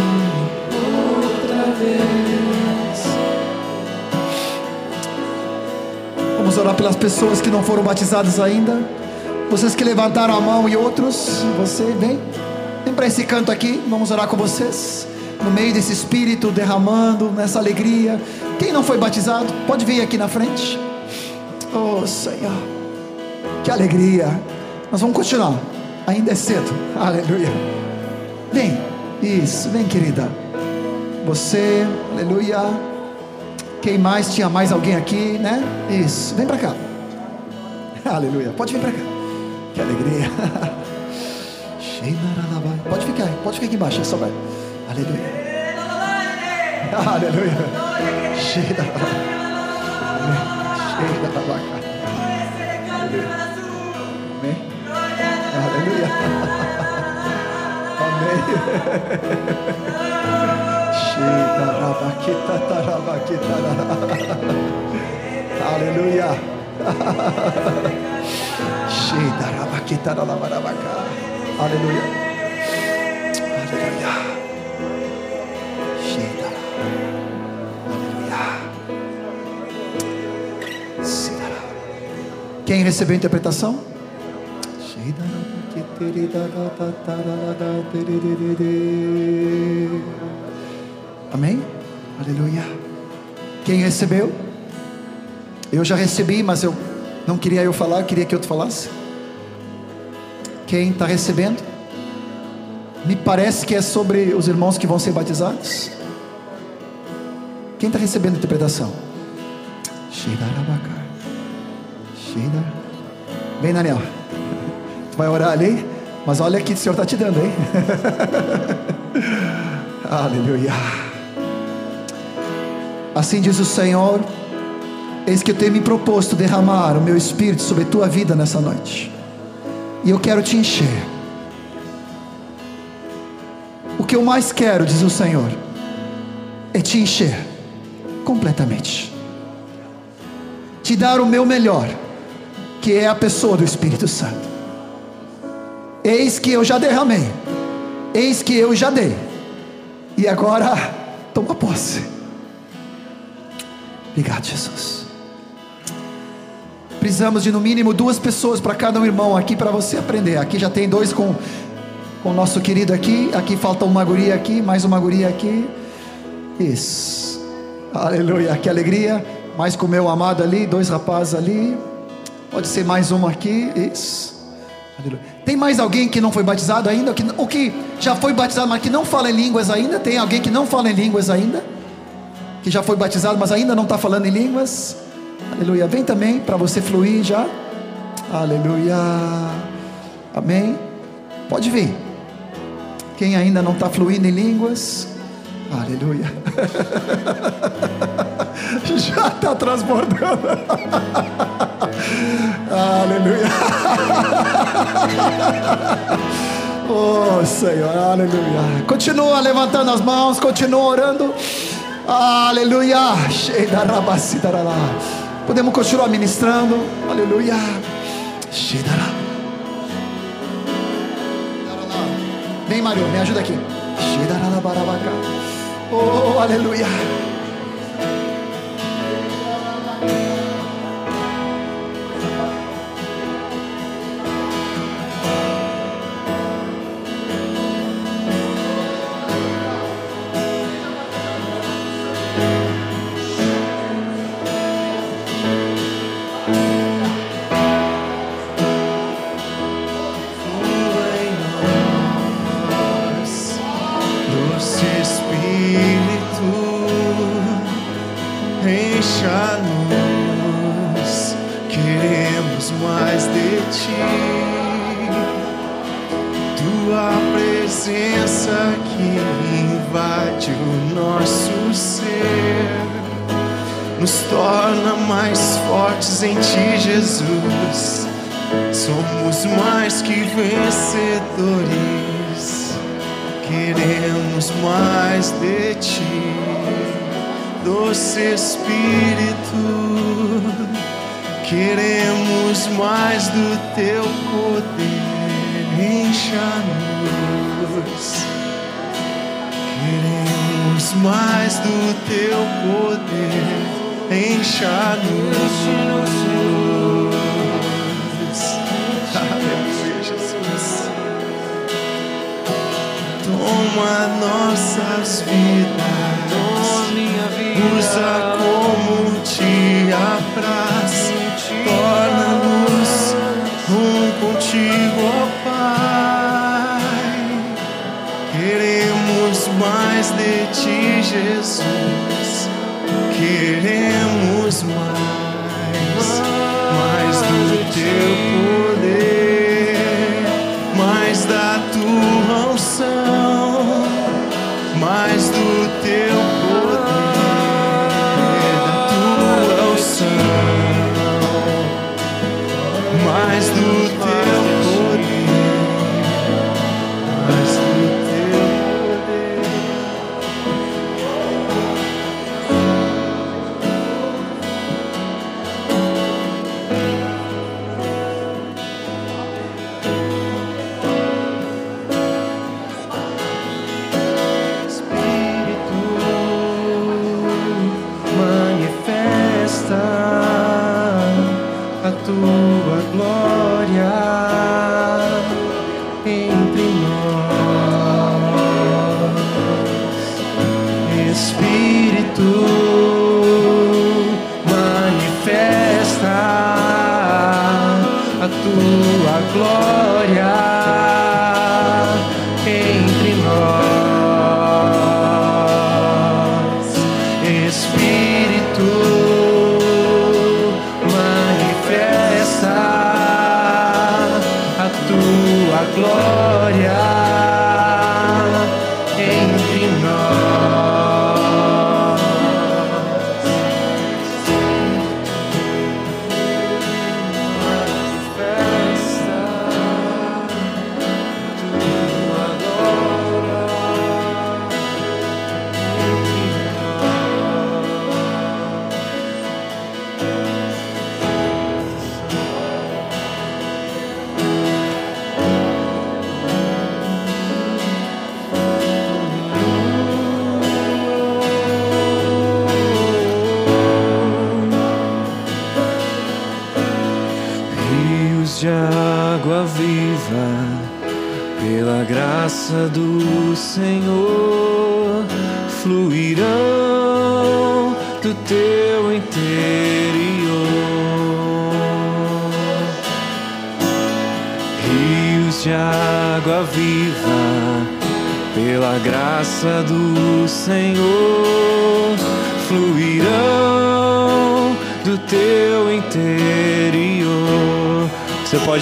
outra vez. Vamos orar pelas pessoas que não foram batizadas ainda. Vocês que levantaram a mão e outros, você vem. Vem para esse canto aqui, vamos orar com vocês. No meio desse espírito derramando, nessa alegria. Quem não foi batizado, pode vir aqui na frente. Oh Senhor, que alegria. Nós vamos continuar. Ainda é cedo. Aleluia. Vem, isso, vem querida. Você, aleluia. Quem mais? Tinha mais alguém aqui, né? Isso, vem para cá. Aleluia. Pode vir para cá. Que alegria. Pode ficar, pode ficar aqui embaixo, é só vai. Aleluia. Aleluia. Cheia da Cheia da vaca. Rabaquita, tarabaquita. Aleluia. Cheia da rabaquita, tarabaquita. Amém? Aleluia. Quem recebeu? Eu já recebi, mas eu não queria eu falar, queria que te falasse. Quem está recebendo? Me parece que é sobre os irmãos que vão ser batizados. Quem está recebendo a interpretação? Vem, Daniel. Tu vai orar ali? Mas olha aqui, o Senhor está te dando, hein? Aleluia. Assim diz o Senhor: Eis que eu tenho me proposto derramar o meu espírito sobre a tua vida nessa noite, e eu quero te encher. O que eu mais quero, diz o Senhor, é te encher completamente, te dar o meu melhor, que é a pessoa do Espírito Santo. Eis que eu já derramei, eis que eu já dei, e agora toma posse. Obrigado, Jesus. Precisamos de no mínimo duas pessoas para cada um irmão aqui para você aprender. Aqui já tem dois com com o nosso querido aqui. Aqui falta uma guria aqui, mais uma guria aqui. Isso. Aleluia. Que alegria. Mais com o meu amado ali, dois rapazes ali. Pode ser mais uma aqui. Isso. Tem mais alguém que não foi batizado ainda? Que, ou que já foi batizado, mas que não fala em línguas ainda? Tem alguém que não fala em línguas ainda? Que já foi batizado, mas ainda não está falando em línguas? Aleluia. Vem também para você fluir já. Aleluia. Amém. Pode vir. Quem ainda não está fluindo em línguas, aleluia. Já está transbordando. aleluia. oh Senhor, aleluia. Continua levantando as mãos, continua orando. Aleluia. Podemos continuar ministrando. Aleluia. Vem, Mário, me ajuda aqui. Oh, aleluia. Espírito, queremos mais do teu poder, encha-nos, queremos mais do teu poder, encha-nos. Toma nossas vidas, usa como te apraz, torna-nos um contigo,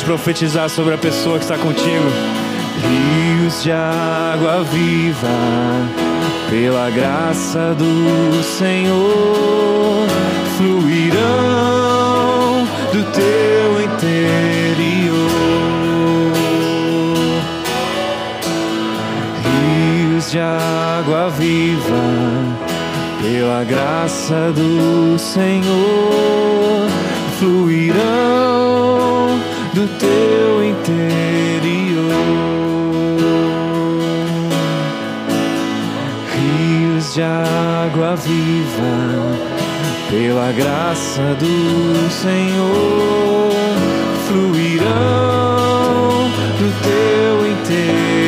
pode profetizar sobre a pessoa que está contigo. Rios de água viva, pela graça do Senhor, fluirão do teu interior. Rios de água viva, pela graça do Senhor, fluirão do teu interior. Rios de água viva, pela graça do Senhor, fluirão do teu interior.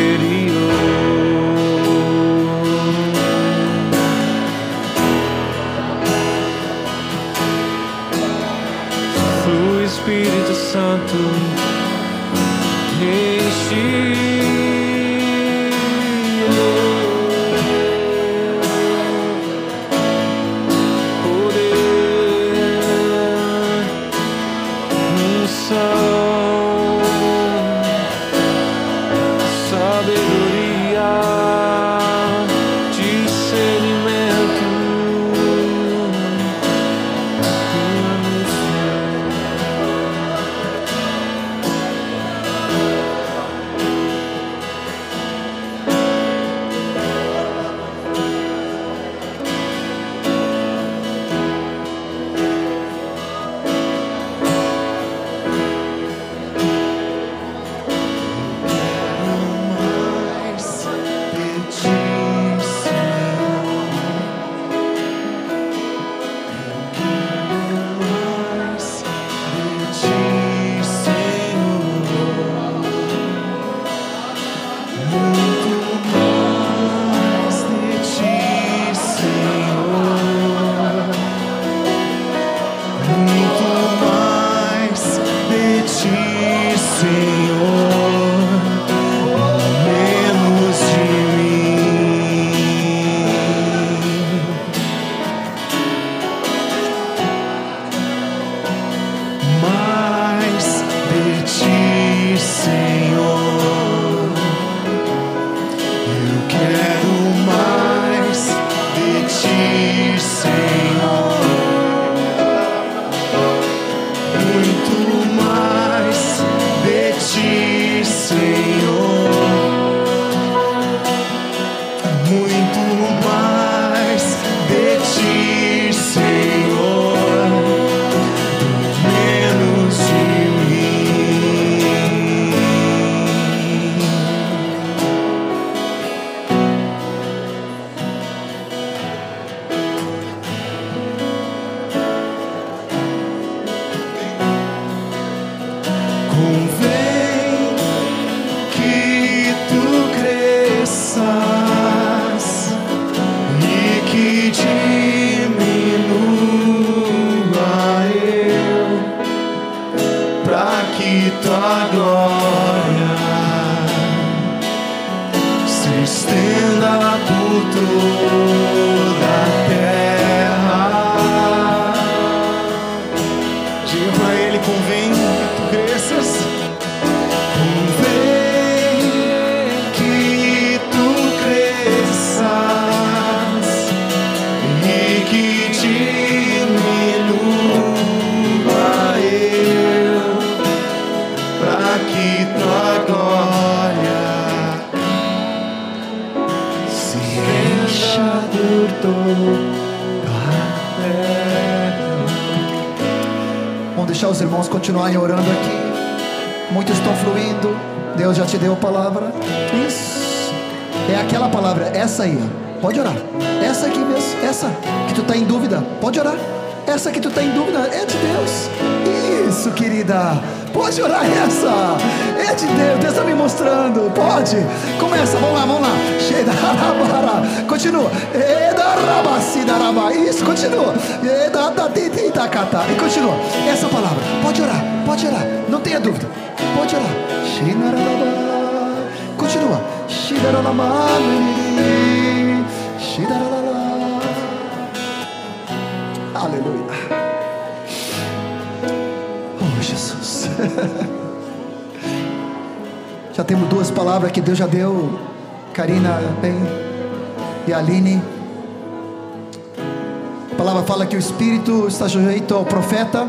Sujeito ao profeta.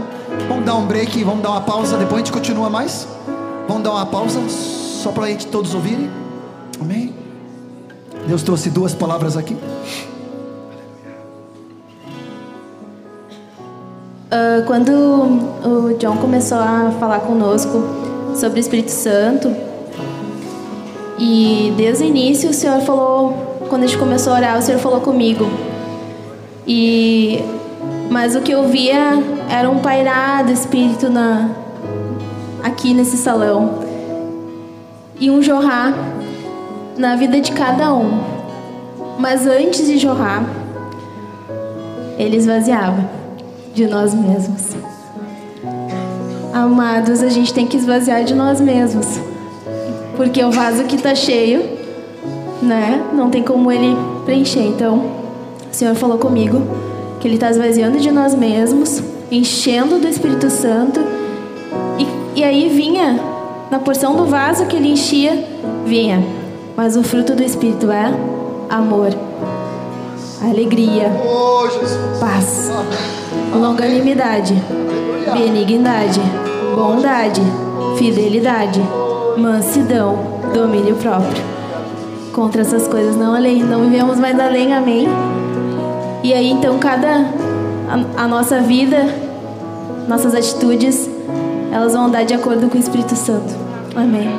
Vamos dar um break, vamos dar uma pausa, depois a gente continua mais. Vamos dar uma pausa, só para a gente todos ouvirem. Amém? Deus trouxe duas palavras aqui. Ah, quando o John começou a falar conosco sobre o Espírito Santo, e desde o início o Senhor falou, quando a gente começou a orar, o Senhor falou comigo. E mas o que eu via era um pairado espírito na aqui nesse salão e um jorrar na vida de cada um. Mas antes de jorrar, ele esvaziava de nós mesmos. Amados, a gente tem que esvaziar de nós mesmos. Porque o vaso que está cheio, né? Não tem como ele preencher. Então, o Senhor falou comigo que Ele está esvaziando de nós mesmos, enchendo do Espírito Santo. E, e aí vinha, na porção do vaso que Ele enchia, vinha. Mas o fruto do Espírito é amor, alegria, Oh, paz, longanimidade, benignidade, bondade, fidelidade, mansidão, domínio próprio. Contra essas coisas não além, não vivemos mais além, amém? E aí então cada a, a nossa vida, nossas atitudes, elas vão andar de acordo com o Espírito Santo. Amém.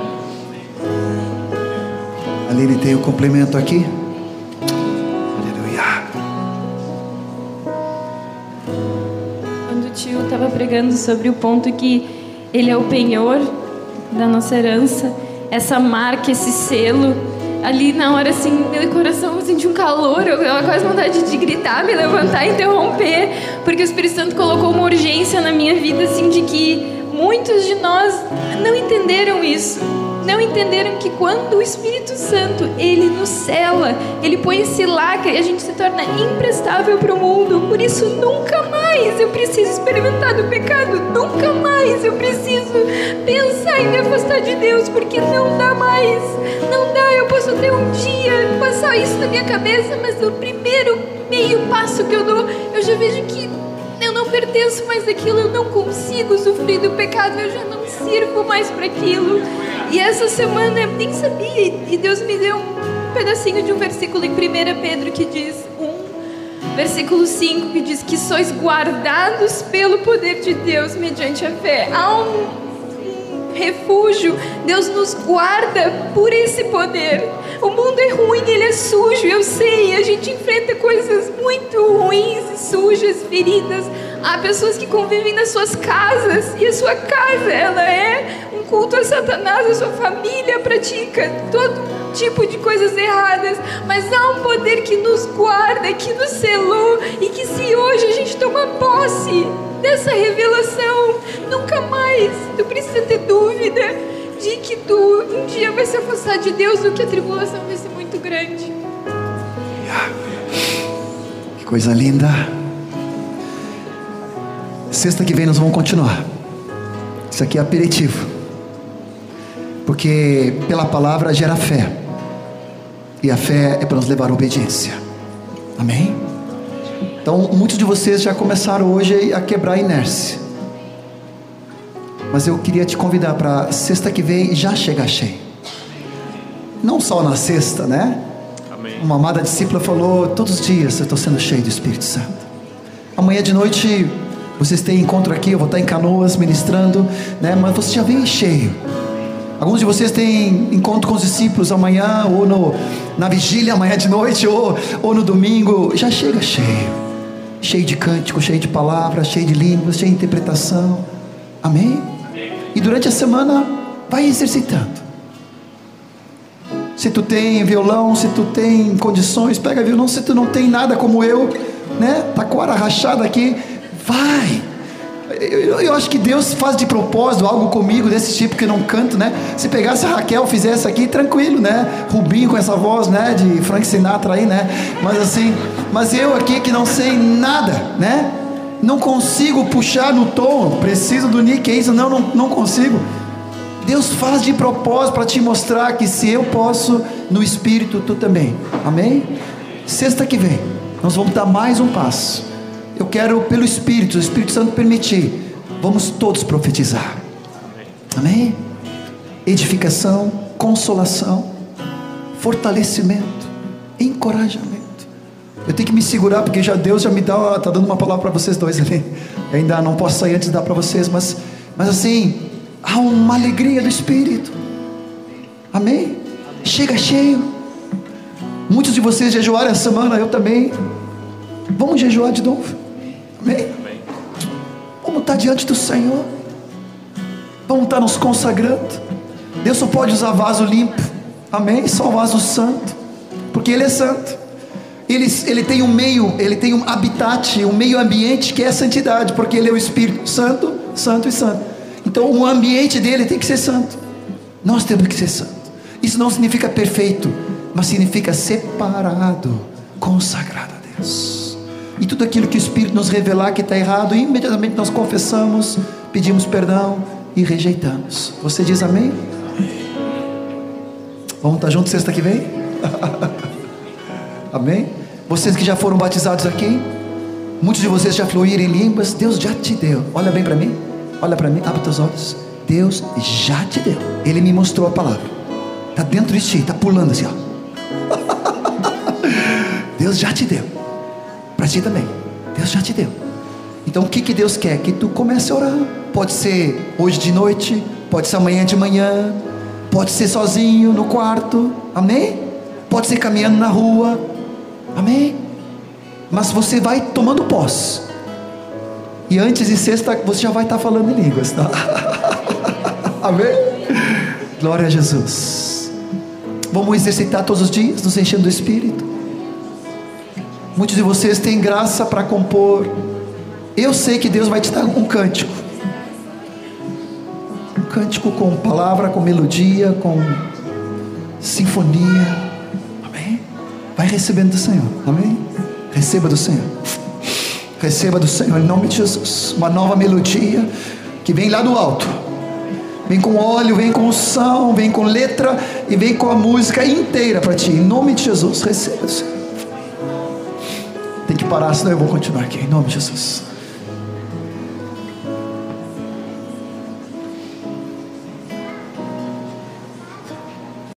Aline tem o complemento aqui. Aleluia. Quando o tio estava pregando sobre o ponto que ele é o penhor da nossa herança, essa marca, esse selo, ali na hora assim, meu coração eu senti um calor, eu eu quase vontade de gritar, me levantar interromper, porque o Espírito Santo colocou uma urgência na minha vida assim de que muitos de nós não entenderam isso. Não entenderam que quando o Espírito Santo ele nos cela, ele põe esse lacre e a gente se torna imprestável para o mundo. Por isso, nunca mais eu preciso experimentar do pecado, nunca mais eu preciso pensar em me afastar de Deus, porque não dá mais. Não dá, eu posso ter um dia passar isso na minha cabeça, mas o primeiro meio passo que eu dou, eu já vejo que eu não pertenço mais àquilo, eu não consigo sofrer do pecado, eu já não sirvo mais para aquilo. E essa semana eu nem sabia, e Deus me deu um pedacinho de um versículo em 1 Pedro que diz, 1, versículo 5, que diz que sois guardados pelo poder de Deus mediante a fé. Há um refúgio. Deus nos guarda por esse poder. O mundo é ruim, ele é sujo, eu sei. A gente enfrenta coisas muito ruins e sujas, feridas. Há pessoas que convivem nas suas casas e a sua casa, ela é um culto a Satanás, a sua família pratica todo tipo de coisas erradas, mas há um poder que nos guarda, que nos selou e que se hoje a gente tomar posse dessa revelação, nunca mais tu precisa ter dúvida de que tu um dia vai se afastar de Deus ou que a tribulação vai ser muito grande. Que coisa linda. Sexta que vem nós vamos continuar. Isso aqui é aperitivo. Porque pela palavra gera fé. E a fé é para nos levar à obediência. Amém? Então, muitos de vocês já começaram hoje a quebrar a inércia. Mas eu queria te convidar para sexta que vem já chegar cheio. Não só na sexta, né? Uma amada discípula falou: todos os dias eu estou sendo cheio do Espírito Santo. Amanhã de noite Vocês têm encontro aqui, eu vou estar em Canoas ministrando, né? Mas você já vem cheio. Alguns de vocês têm encontro com os discípulos amanhã, ou no, na vigília amanhã de noite, ou, ou no domingo. Já chega cheio. Cheio de cântico, cheio de palavras, cheio de línguas, cheio de interpretação. Amém? E durante a semana, vai exercitando. Se tu tem violão, se tu tem condições, pega violão. Se tu não tem nada como eu, né? Tá com hora rachada aqui, vai. Eu, eu, acho que Deus faz de propósito algo comigo desse tipo que eu não canto, né? Se pegasse a Raquel, fizesse aqui, tranquilo, né? Rubinho com essa voz, né? De Frank Sinatra aí, né? Mas assim, mas eu aqui que não sei nada, né? Não consigo puxar no tom, preciso do Nick Hayes, não, não, não consigo. Deus faz de propósito para te mostrar que se eu posso no Espírito, tu também. Amém? Sexta que vem, nós vamos dar mais um passo. Eu quero, pelo Espírito, o Espírito Santo permitir, vamos todos profetizar. Amém? Edificação, consolação, fortalecimento, encorajamento. Eu tenho que me segurar porque já Deus já me dá, tá dando uma palavra para vocês dois ali. Eu ainda não posso sair antes de dar para vocês, mas, mas assim, há uma alegria do Espírito. Amém? Chega cheio. Muitos de vocês jejuaram essa semana, eu também. Vamos jejuar de novo. Amém? Vamos estar diante do Senhor. Vamos estar nos consagrando. Deus só pode usar vaso limpo. Amém? Só vaso santo. Porque Ele é santo. Ele, ele tem um meio, ele tem um habitat, um meio ambiente que é a santidade, porque Ele é o Espírito Santo, Santo e Santo. Então o ambiente dele tem que ser santo. Nós temos que ser santo. Isso não significa perfeito, mas significa separado, consagrado a Deus. E tudo aquilo que o Espírito nos revelar que está errado, imediatamente nós confessamos, pedimos perdão e rejeitamos. Você diz amém? Vamos estar juntos sexta que vem? amém? Vocês que já foram batizados aqui, muitos de vocês já fluíram em línguas, Deus já te deu. Olha bem para mim, olha para mim, abre teus olhos. Deus já te deu. Ele me mostrou a palavra. Está dentro de ti, está pulando assim, ó. Deus já te deu para ti também. Deus já te deu. Então o que, que Deus quer? Que tu comece a orar. Pode ser hoje de noite, pode ser amanhã de manhã, pode ser sozinho no quarto, amém? Pode ser caminhando na rua, amém? Mas você vai tomando posse. E antes de sexta, você já vai estar falando em línguas, tá? amém? Glória a Jesus. Vamos exercitar todos os dias, nos enchendo do Espírito. Muitos de vocês têm graça para compor. Eu sei que Deus vai te dar um cântico. Um cântico com palavra, com melodia, com sinfonia. Amém? Vai recebendo do Senhor. Amém? Receba do Senhor. Receba do Senhor em nome de Jesus. Uma nova melodia que vem lá do alto. Vem com óleo, vem com som, vem com letra e vem com a música inteira para ti. Em nome de Jesus, receba, Senhor. Parar, senão eu vou continuar aqui. Em nome de Jesus.